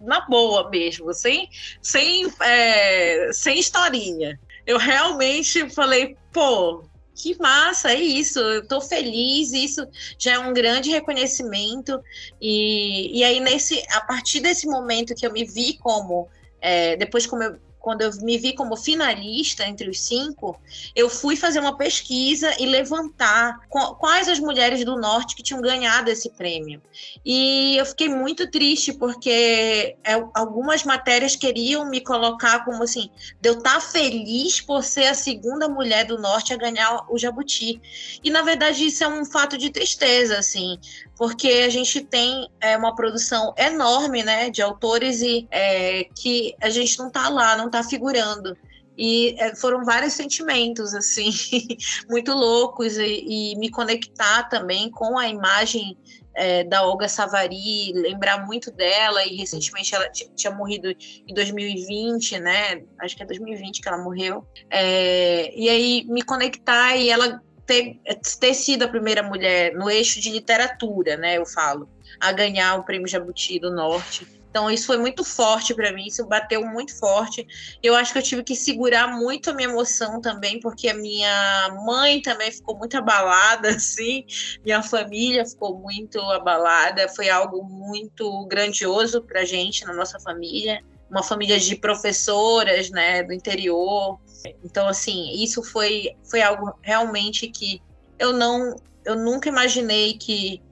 Na boa mesmo, sem, sem, é, sem historinha. Eu realmente falei, pô, que massa, é isso, eu tô feliz, isso já é um grande reconhecimento. E, e aí, nesse, a partir desse momento que eu me vi como é, depois como eu, quando eu me vi como finalista entre os cinco, eu fui fazer uma pesquisa e levantar quais as mulheres do norte que tinham ganhado esse prêmio. E eu fiquei muito triste porque é, algumas matérias queriam me colocar como assim, de eu estar tá feliz por ser a segunda mulher do norte a ganhar o Jabuti. E na verdade isso é um fato de tristeza, assim, porque a gente tem é, uma produção enorme, né, de autores e é, que a gente não está lá, não está figurando. E é, foram vários sentimentos, assim, muito loucos, e, e, me conectar também com a imagem é, da Olga Savari, lembrar muito dela, e recentemente ela tinha morrido em 2020, né? Acho que é 2020 que ela morreu. É, e aí me conectar e ela ter, ter sido a primeira mulher no eixo de literatura, né? Eu falo, a ganhar o Prêmio Jabuti do Norte. Então, isso foi muito forte para mim, isso bateu muito forte. Eu acho que eu tive que segurar muito a minha emoção também, porque a minha mãe também ficou muito abalada, assim, minha família ficou muito abalada. Foi algo muito grandioso para gente, na nossa família. Uma família de professoras, né, do interior, então, assim, isso foi, foi algo realmente que eu não, eu nunca imaginei que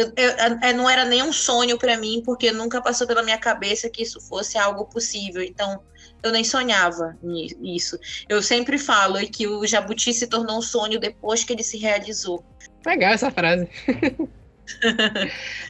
eu, eu, eu, é, não era nem um sonho para mim, porque nunca passou pela minha cabeça que isso fosse algo possível. Então, eu nem sonhava nisso. Eu sempre falo que o Jabuti se tornou um sonho depois que ele se realizou. Legal essa frase.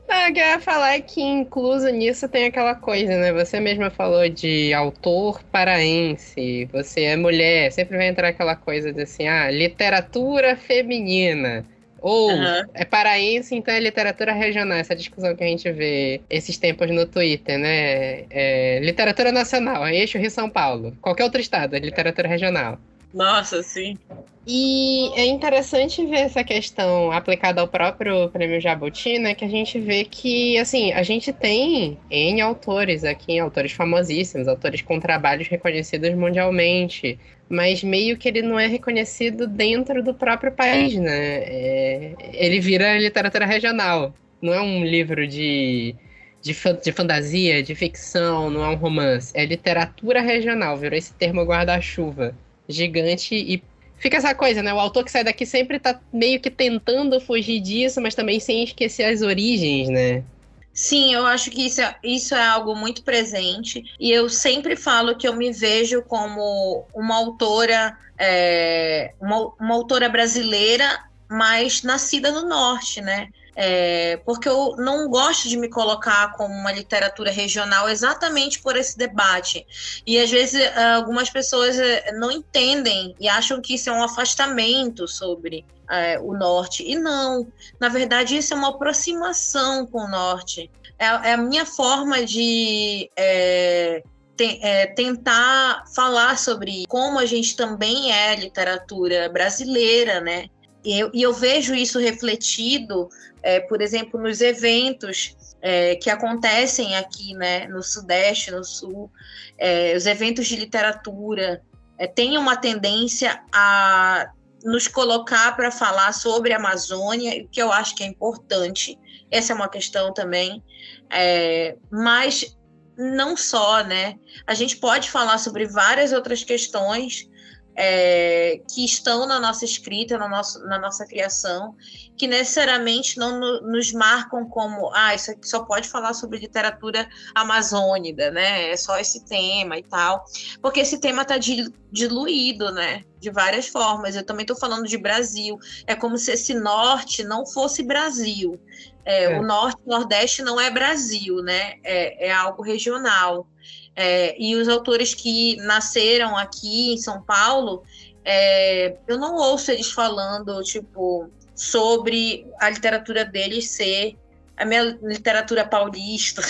Não, o que eu ia falar é que incluso nisso tem aquela coisa, né? Você mesma falou de autor paraense, você é mulher, sempre vai entrar aquela coisa de assim, ah, literatura feminina. Ou uhum. é paraense, então é literatura regional, essa discussão que a gente vê esses tempos no Twitter, né? É, literatura nacional, é eixo Rio São Paulo. Qualquer outro estado, é literatura regional. Nossa, sim. E é interessante ver essa questão aplicada ao próprio Prêmio Jabuti, né? Que a gente vê que, assim, a gente tem em autores aqui, autores famosíssimos, autores com trabalhos reconhecidos mundialmente, mas meio que ele não é reconhecido dentro do próprio país, né? É, ele vira literatura regional. Não é um livro de, de, de fantasia, de ficção, não é um romance. É literatura regional, virou esse termo guarda-chuva gigante e fica essa coisa, né? O autor que sai daqui sempre tá meio que tentando fugir disso, mas também sem esquecer as origens, né? Sim, eu acho que isso é, isso é algo muito presente. E eu sempre falo que eu me vejo como uma autora, é, uma, uma autora brasileira, mas nascida no norte, né? É, porque eu não gosto de me colocar como uma literatura regional exatamente por esse debate. E às vezes algumas pessoas é, não entendem e acham que isso é um afastamento sobre é, o norte. E não, na verdade, isso é uma aproximação com o norte. É, é a minha forma de. É, é, tentar falar sobre como a gente também é literatura brasileira, né? E eu, e eu vejo isso refletido, é, por exemplo, nos eventos é, que acontecem aqui né, no Sudeste, no Sul, é, os eventos de literatura é, têm uma tendência a nos colocar para falar sobre a Amazônia, que eu acho que é importante. Essa é uma questão também. É, mas não só, né? A gente pode falar sobre várias outras questões é, que estão na nossa escrita, na nossa, na nossa criação, que necessariamente não no, nos marcam como, ah, isso aqui só pode falar sobre literatura amazônica, né? É só esse tema e tal. Porque esse tema está diluído, né? De várias formas. Eu também estou falando de Brasil. É como se esse norte não fosse Brasil. É, é. O norte nordeste não é Brasil, né? É, é algo regional. É, e os autores que nasceram aqui em São Paulo, é, eu não ouço eles falando, tipo, sobre a literatura deles ser a minha literatura paulista.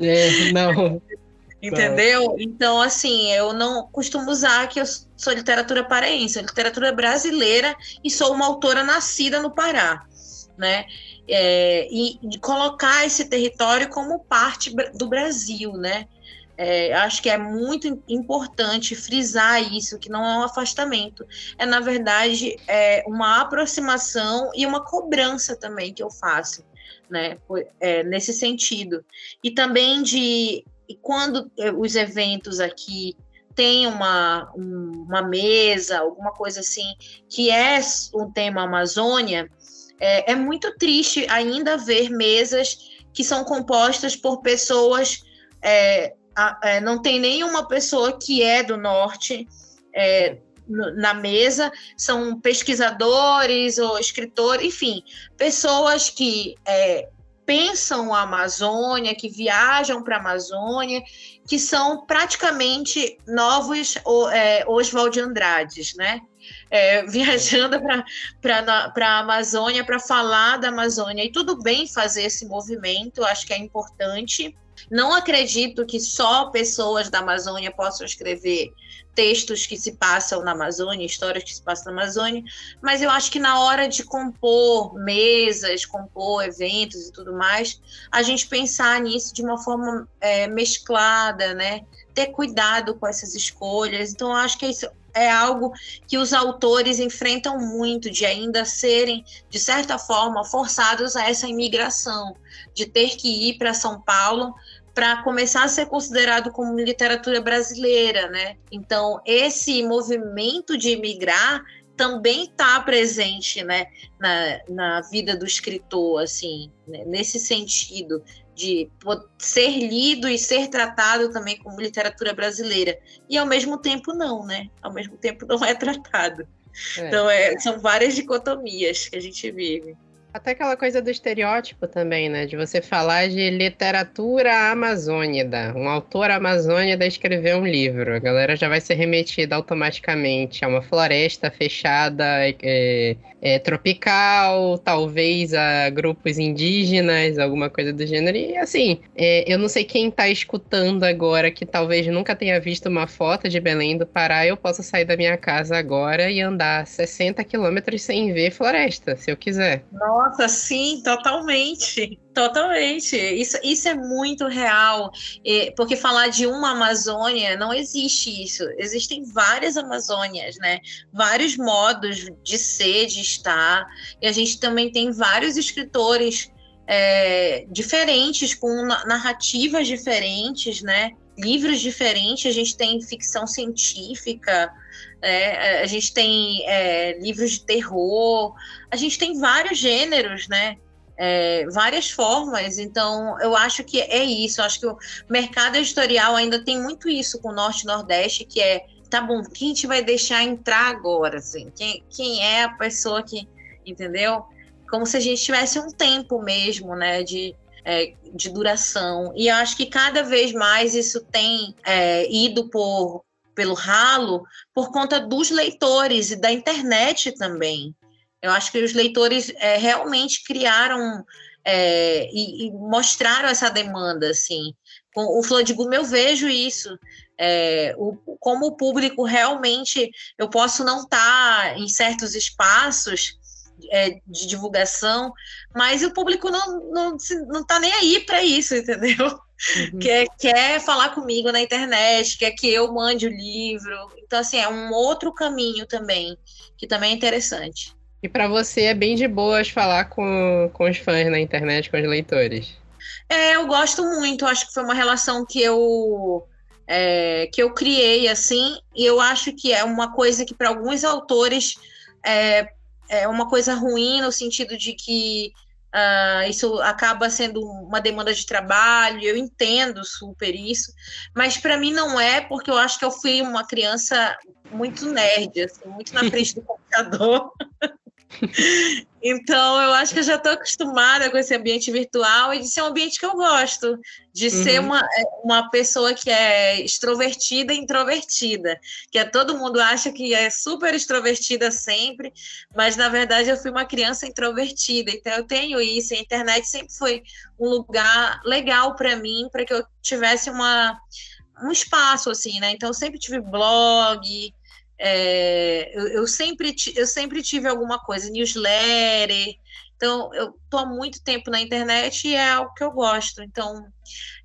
É, não. Entendeu? Então, assim, eu não costumo usar que eu sou literatura paraense, sou literatura brasileira e sou uma autora nascida no Pará, né? É, e, e colocar esse território como parte do Brasil, né? É, acho que é muito importante frisar isso, que não é um afastamento, é na verdade é uma aproximação e uma cobrança também que eu faço, né, é, nesse sentido. E também de quando é, os eventos aqui têm uma, uma mesa, alguma coisa assim, que é um tema Amazônia, é, é muito triste ainda ver mesas que são compostas por pessoas é, é, não tem nenhuma pessoa que é do norte é, na mesa, são pesquisadores ou escritores, enfim, pessoas que é, pensam a Amazônia, que viajam para a Amazônia, que são praticamente novos é, Oswald Andrades, né? É, viajando para a Amazônia para falar da Amazônia. E tudo bem fazer esse movimento, acho que é importante. Não acredito que só pessoas da Amazônia possam escrever textos que se passam na Amazônia, histórias que se passam na Amazônia, mas eu acho que na hora de compor mesas, compor eventos e tudo mais, a gente pensar nisso de uma forma é, mesclada, né? Ter cuidado com essas escolhas. Então, acho que isso é algo que os autores enfrentam muito, de ainda serem, de certa forma, forçados a essa imigração, de ter que ir para São Paulo para começar a ser considerado como literatura brasileira, né? Então, esse movimento de imigrar também está presente, né, na, na vida do escritor, assim, né? nesse sentido de ser lido e ser tratado também como literatura brasileira e ao mesmo tempo não, né? Ao mesmo tempo não é tratado. É. Então, é, são várias dicotomias que a gente vive. Até aquela coisa do estereótipo também, né? De você falar de literatura amazônida. Um autor amazônida escreveu um livro. A galera já vai ser remetida automaticamente a uma floresta fechada, é, é, tropical, talvez a grupos indígenas, alguma coisa do gênero. E assim, é, eu não sei quem está escutando agora que talvez nunca tenha visto uma foto de Belém do Pará. Eu posso sair da minha casa agora e andar 60 quilômetros sem ver floresta, se eu quiser. Nossa. Nossa, sim, totalmente. Totalmente. Isso, isso é muito real. Porque falar de uma Amazônia não existe isso. Existem várias Amazônias, né? Vários modos de ser, de estar. E a gente também tem vários escritores é, diferentes, com narrativas diferentes, né? Livros diferentes. A gente tem ficção científica. É, a gente tem é, livros de terror, a gente tem vários gêneros, né? É, várias formas, então eu acho que é isso. Eu acho que o mercado editorial ainda tem muito isso com o Norte e Nordeste, que é tá bom, quem te vai deixar entrar agora? Assim? Quem, quem é a pessoa que. Entendeu? Como se a gente tivesse um tempo mesmo, né? De, é, de duração. E eu acho que cada vez mais isso tem é, ido por pelo ralo por conta dos leitores e da internet também. Eu acho que os leitores é, realmente criaram é, e, e, mostraram essa demanda, assim. Com o Flor de eu vejo isso. É, o, como o público realmente, eu posso não estar tá em certos espaços é, de divulgação, mas o público não, não, não tá nem aí para isso, entendeu? Uhum. Quer, quer falar comigo na internet, quer que eu mande o livro. Então, assim, é um outro caminho também, que também é interessante. E para você é bem de boas falar com, com os fãs na internet, com os leitores? É, eu gosto muito. Acho que foi uma relação que eu é, que eu criei assim, e eu acho que é uma coisa que para alguns autores é, é uma coisa ruim no sentido de que Uh, isso acaba sendo uma demanda de trabalho, eu entendo super isso, mas para mim não é, porque eu acho que eu fui uma criança muito nerd, assim, muito na frente do computador. Então, eu acho que eu já estou acostumada com esse ambiente virtual e de ser um ambiente que eu gosto, de uhum. ser uma, é, uma pessoa que é extrovertida e introvertida, que é, todo mundo acha que é super extrovertida sempre, mas na verdade eu fui uma criança introvertida, então eu tenho isso. A internet sempre foi um lugar legal para mim, para que eu tivesse uma, um espaço assim, né? Então eu sempre tive blog, é, eu, eu, sempre, eu sempre tive alguma coisa, newsletter. Então, eu estou há muito tempo na internet e é algo que eu gosto. Então,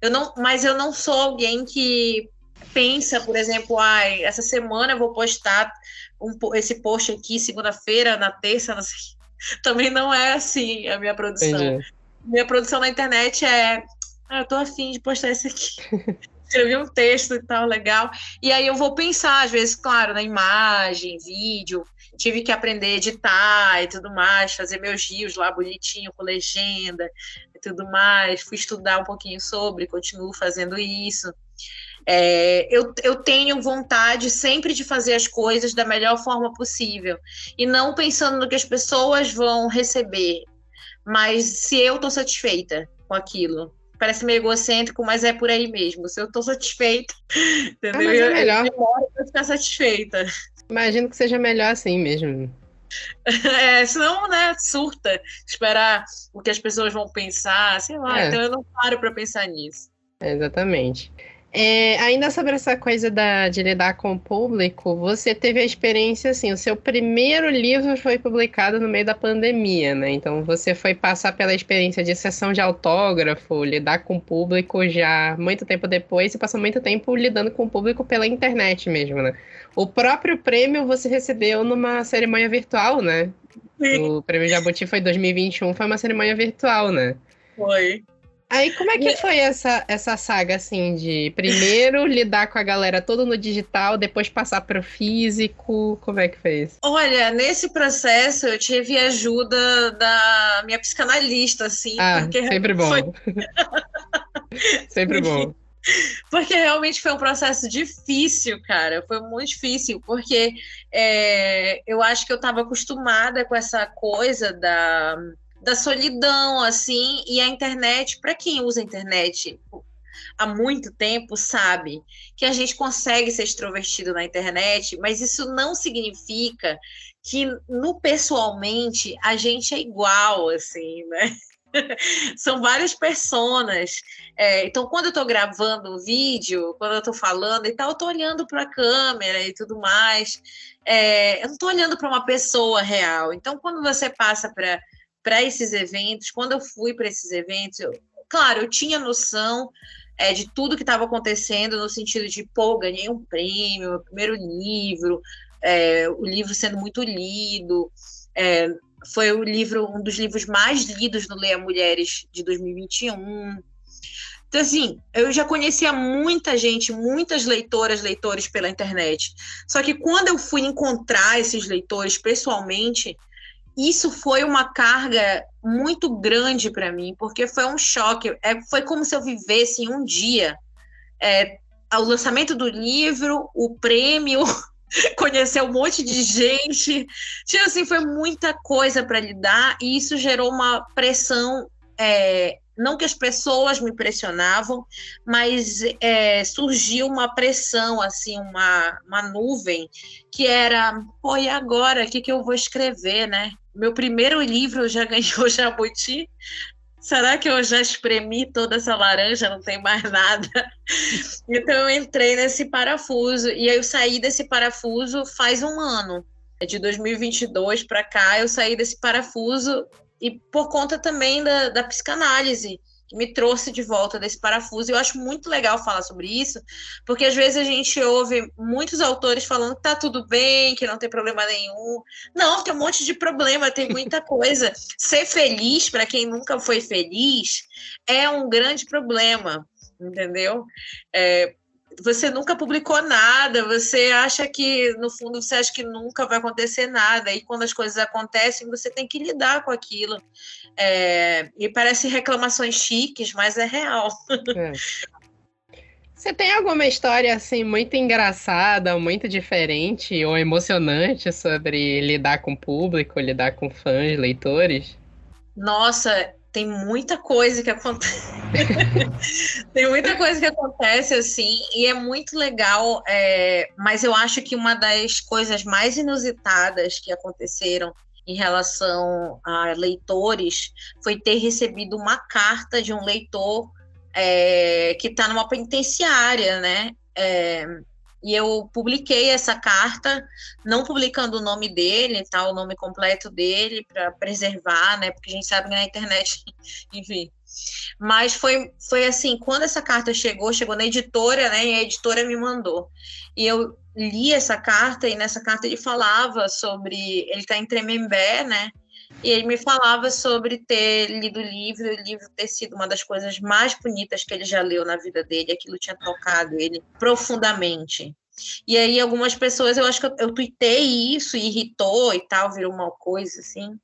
eu não, mas eu não sou alguém que pensa, por exemplo, ai, essa semana eu vou postar um, esse post aqui, segunda-feira, na terça, não sei. Também não é assim a minha produção. Entendi. Minha produção na internet é. Ah, eu tô afim de postar isso aqui. escrevi um texto e tal, legal. E aí eu vou pensar, às vezes, claro, na imagem, vídeo, tive que aprender a editar e tudo mais, fazer meus rios lá bonitinho, com legenda e tudo mais. Fui estudar um pouquinho sobre, continuo fazendo isso. É, eu, eu tenho vontade sempre de fazer as coisas da melhor forma possível e não pensando no que as pessoas vão receber, mas se eu estou satisfeita com aquilo parece meio egocêntrico, mas é por aí mesmo. Se eu tô satisfeita, entendeu? Ah, é melhor. Eu pra ficar satisfeita. Imagino que seja melhor assim mesmo. É, senão, né, surta, esperar o que as pessoas vão pensar, sei lá, é. então eu não paro para pensar nisso. É, exatamente. É, ainda sobre essa coisa da, de lidar com o público, você teve a experiência assim, o seu primeiro livro foi publicado no meio da pandemia, né? Então você foi passar pela experiência de sessão de autógrafo, lidar com o público já muito tempo depois e passou muito tempo lidando com o público pela internet mesmo, né? O próprio prêmio você recebeu numa cerimônia virtual, né? Sim. O prêmio Jabuti foi 2021, foi uma cerimônia virtual, né? Foi. Aí, como é que foi essa, essa saga, assim, de primeiro lidar com a galera toda no digital, depois passar para o físico? Como é que foi isso? Olha, nesse processo eu tive ajuda da minha psicanalista, assim. Ah, sempre bom. Foi... sempre bom. Porque realmente foi um processo difícil, cara. Foi muito difícil, porque é, eu acho que eu estava acostumada com essa coisa da da solidão, assim, e a internet, para quem usa a internet há muito tempo, sabe que a gente consegue ser extrovertido na internet, mas isso não significa que no pessoalmente a gente é igual, assim, né? São várias personas. É, então, quando eu estou gravando um vídeo, quando eu estou falando e tal, eu estou olhando para a câmera e tudo mais. É, eu não estou olhando para uma pessoa real. Então, quando você passa para para esses eventos, quando eu fui para esses eventos, eu, claro, eu tinha noção é, de tudo que estava acontecendo, no sentido de, pô, ganhei um prêmio, meu primeiro livro, é, o livro sendo muito lido, é, foi o livro, um dos livros mais lidos no Leia Mulheres de 2021. Então, assim, eu já conhecia muita gente, muitas leitoras, leitores pela internet. Só que quando eu fui encontrar esses leitores pessoalmente, isso foi uma carga muito grande para mim, porque foi um choque. É, foi como se eu vivesse em um dia é, o lançamento do livro, o prêmio, conhecer um monte de gente. Tipo assim, foi muita coisa para lidar e isso gerou uma pressão é, não que as pessoas me pressionavam, mas é, surgiu uma pressão, assim, uma, uma nuvem, que era, pô, e agora? O que, que eu vou escrever, né? Meu primeiro livro já ganhou Jabuti. Será que eu já espremi toda essa laranja, não tem mais nada? Então eu entrei nesse parafuso e aí eu saí desse parafuso faz um ano. De 2022 para cá, eu saí desse parafuso e por conta também da, da psicanálise, que me trouxe de volta desse parafuso. Eu acho muito legal falar sobre isso, porque às vezes a gente ouve muitos autores falando que tá tudo bem, que não tem problema nenhum. Não, tem um monte de problema, tem muita coisa. Ser feliz, para quem nunca foi feliz, é um grande problema, entendeu? É, você nunca publicou nada, você acha que, no fundo, você acha que nunca vai acontecer nada, e quando as coisas acontecem, você tem que lidar com aquilo. É, e parece reclamações chiques, mas é real. É. Você tem alguma história assim muito engraçada, muito diferente ou emocionante sobre lidar com o público, lidar com fãs, leitores? Nossa, tem muita coisa que acontece. tem muita coisa que acontece assim, e é muito legal. É... Mas eu acho que uma das coisas mais inusitadas que aconteceram em relação a leitores foi ter recebido uma carta de um leitor é, que está numa penitenciária, né? É, e eu publiquei essa carta, não publicando o nome dele, tá, o nome completo dele, para preservar, né? Porque a gente sabe que na internet, enfim. Mas foi, foi assim, quando essa carta chegou, chegou na editora, né? E a editora me mandou. E eu li essa carta, e nessa carta ele falava sobre. Ele está em Tremembé, né? E ele me falava sobre ter lido o livro, o livro ter sido uma das coisas mais bonitas que ele já leu na vida dele, aquilo tinha tocado ele profundamente. E aí algumas pessoas, eu acho que eu, eu tuitei isso irritou e tal, virou uma coisa assim.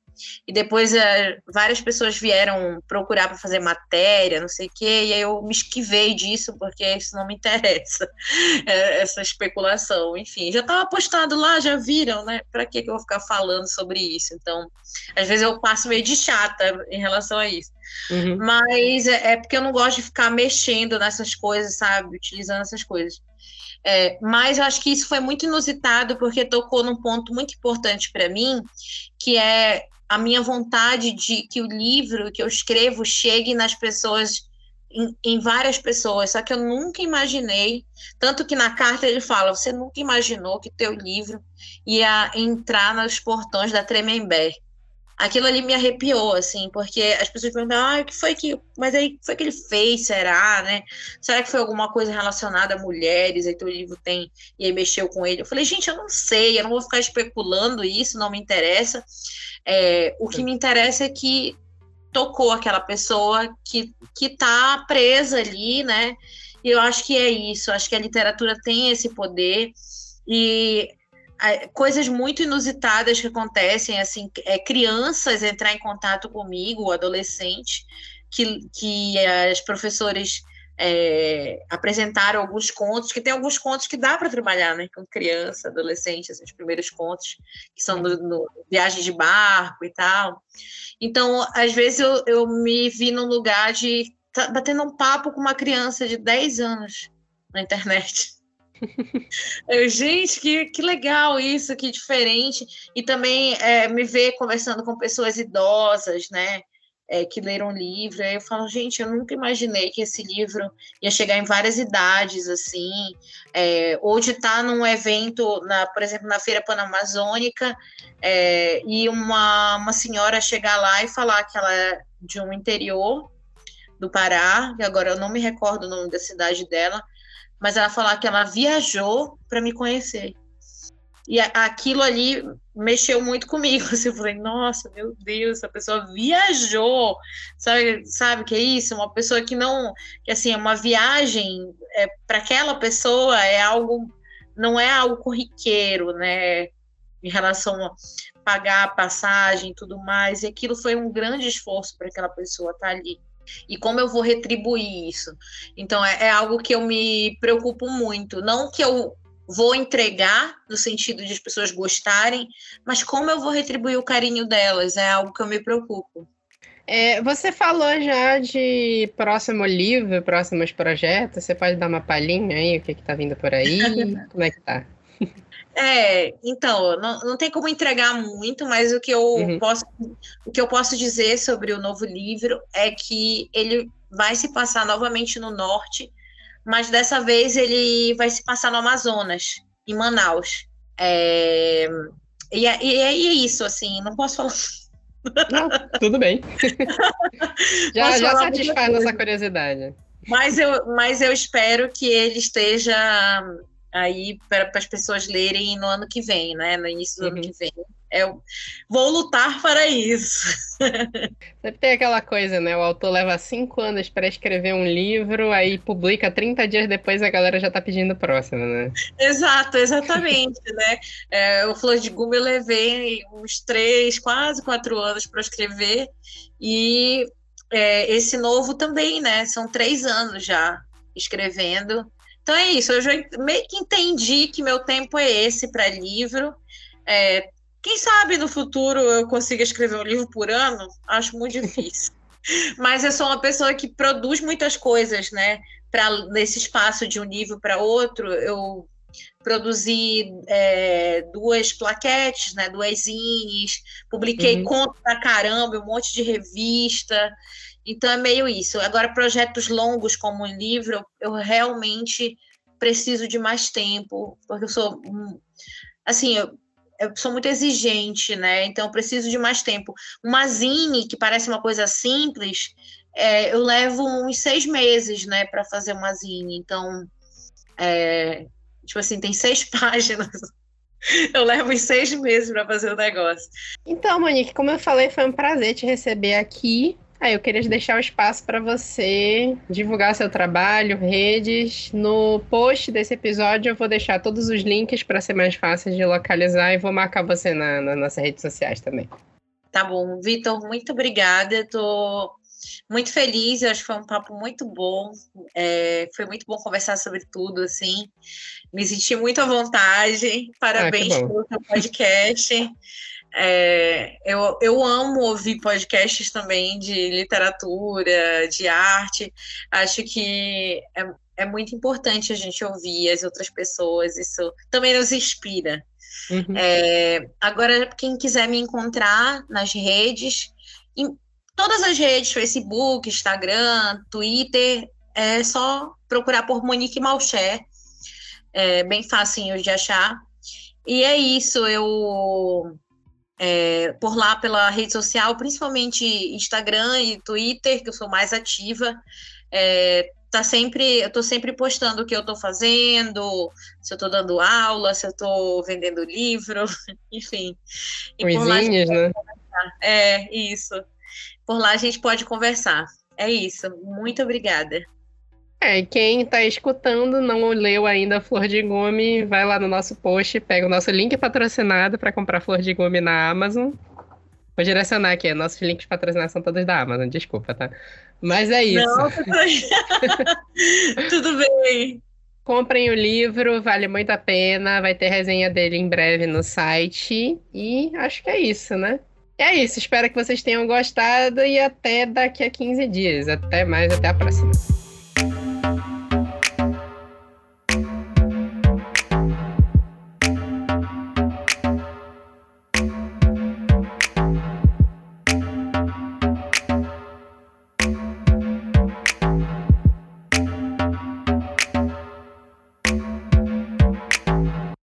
E depois é, várias pessoas vieram procurar para fazer matéria, não sei o quê, e aí eu me esquivei disso, porque isso não me interessa, é, essa especulação. Enfim, já estava postado lá, já viram, né? Para que, que eu vou ficar falando sobre isso? Então, às vezes eu passo meio de chata em relação a isso. Uhum. Mas é, é porque eu não gosto de ficar mexendo nessas coisas, sabe? Utilizando essas coisas. É, mas eu acho que isso foi muito inusitado porque tocou num ponto muito importante para mim, que é a minha vontade de que o livro que eu escrevo chegue nas pessoas, em, em, várias pessoas, só que eu nunca imaginei, tanto que na carta ele fala, você nunca imaginou que teu livro ia entrar nos portões da Tremembé. Aquilo ali me arrepiou, assim, porque as pessoas perguntam, ah, o que foi que, mas aí, foi que ele fez, será, né? Será que foi alguma coisa relacionada a mulheres, aí teu livro tem, e aí mexeu com ele? Eu falei, gente, eu não sei, eu não vou ficar especulando isso, não me interessa, é, o que me interessa é que tocou aquela pessoa que, que tá presa ali, né? E eu acho que é isso, acho que a literatura tem esse poder e coisas muito inusitadas que acontecem, assim, é, crianças entrar em contato comigo, adolescente, que, que as professores é, apresentaram alguns contos, que tem alguns contos que dá para trabalhar, né, com criança, adolescente, assim, os primeiros contos, que são no, no, viagem de barco e tal. Então, às vezes eu, eu me vi num lugar de tá, batendo um papo com uma criança de 10 anos na internet. Gente, que, que legal isso, que diferente. E também é, me ver conversando com pessoas idosas, né? é, que leram livro. Aí eu falo, gente, eu nunca imaginei que esse livro ia chegar em várias idades, assim, é, ou de estar num evento, na, por exemplo, na Feira Panamazônica, é, e uma, uma senhora chegar lá e falar que ela é de um interior do Pará, que agora eu não me recordo o nome da cidade dela, mas ela falar que ela viajou para me conhecer. E aquilo ali mexeu muito comigo. Assim, eu falei, nossa, meu Deus, essa pessoa viajou. Sabe, sabe que é isso? Uma pessoa que não. Que assim, é uma viagem é, para aquela pessoa é algo. Não é algo corriqueiro, né? Em relação a pagar a passagem e tudo mais. E aquilo foi um grande esforço para aquela pessoa estar tá ali. E como eu vou retribuir isso? Então, é, é algo que eu me preocupo muito. Não que eu vou entregar no sentido de as pessoas gostarem, mas como eu vou retribuir o carinho delas é algo que eu me preocupo. É, você falou já de próximo livro, próximos projetos. Você pode dar uma palhinha aí, o que está vindo por aí? como é que tá? É, então, não, não tem como entregar muito, mas o que, eu uhum. posso, o que eu posso dizer sobre o novo livro é que ele vai se passar novamente no norte, mas dessa vez ele vai se passar no Amazonas, em Manaus. É, e, é, e, é, isso, assim, não posso falar. Não, tudo bem. já já satisfaz nossa curiosidade. Mas eu, mas eu espero que ele esteja aí para as pessoas lerem no ano que vem, né? No início do uhum. ano que vem. Eu vou lutar para isso. Sempre tem aquela coisa, né? O autor leva cinco anos para escrever um livro, aí publica 30 dias depois a galera já tá pedindo o próximo, né? Exato, exatamente, né? É, o Flor de Gume eu levei uns três, quase quatro anos para escrever, e é, esse novo também, né? São três anos já escrevendo. Então é isso, eu já meio que entendi que meu tempo é esse para livro. É, quem sabe no futuro eu consiga escrever um livro por ano? Acho muito difícil. Mas eu sou uma pessoa que produz muitas coisas, né? Para nesse espaço de um livro para outro, eu produzi é, duas plaquetes, né? Duas zines, publiquei uhum. conto pra caramba, um monte de revista. Então é meio isso. Agora, projetos longos como um livro, eu realmente preciso de mais tempo, porque eu sou assim, eu, eu sou muito exigente, né? Então preciso de mais tempo. Uma zine, que parece uma coisa simples, é, eu levo uns seis meses, né, para fazer uma zine. Então, é, tipo assim, tem seis páginas. Eu levo seis meses para fazer o negócio. Então, Monique, como eu falei, foi um prazer te receber aqui. Aí eu queria deixar o espaço para você divulgar seu trabalho, redes. No post desse episódio eu vou deixar todos os links para ser mais fácil de localizar e vou marcar você na, nas nossas redes sociais também. Tá bom, Vitor, muito obrigada. Estou muito feliz, eu acho que foi um papo muito bom. É, foi muito bom conversar sobre tudo, assim. Me senti muito à vontade. Parabéns ah, pelo seu podcast. É, eu, eu amo ouvir podcasts também de literatura, de arte. Acho que é, é muito importante a gente ouvir as outras pessoas, isso também nos inspira. Uhum. É, agora, quem quiser me encontrar nas redes, em todas as redes, Facebook, Instagram, Twitter, é só procurar por Monique Malcher, é bem facinho de achar. E é isso, eu é, por lá pela rede social, principalmente Instagram e Twitter, que eu sou mais ativa. É, tá sempre, eu estou sempre postando o que eu estou fazendo, se eu estou dando aula, se eu estou vendendo livro, enfim. Coisinhas, né? É, isso. Por lá a gente pode conversar. É isso. Muito obrigada. É, quem tá escutando, não leu ainda Flor de Gume, vai lá no nosso post, pega o nosso link patrocinado para comprar Flor de Gume na Amazon. Vou direcionar aqui, nossos links de patrocinação são todos da Amazon, desculpa, tá? Mas é isso. Não, tudo bem. Comprem o livro, vale muito a pena. Vai ter resenha dele em breve no site. E acho que é isso, né? É isso, espero que vocês tenham gostado e até daqui a 15 dias. Até mais, até a próxima.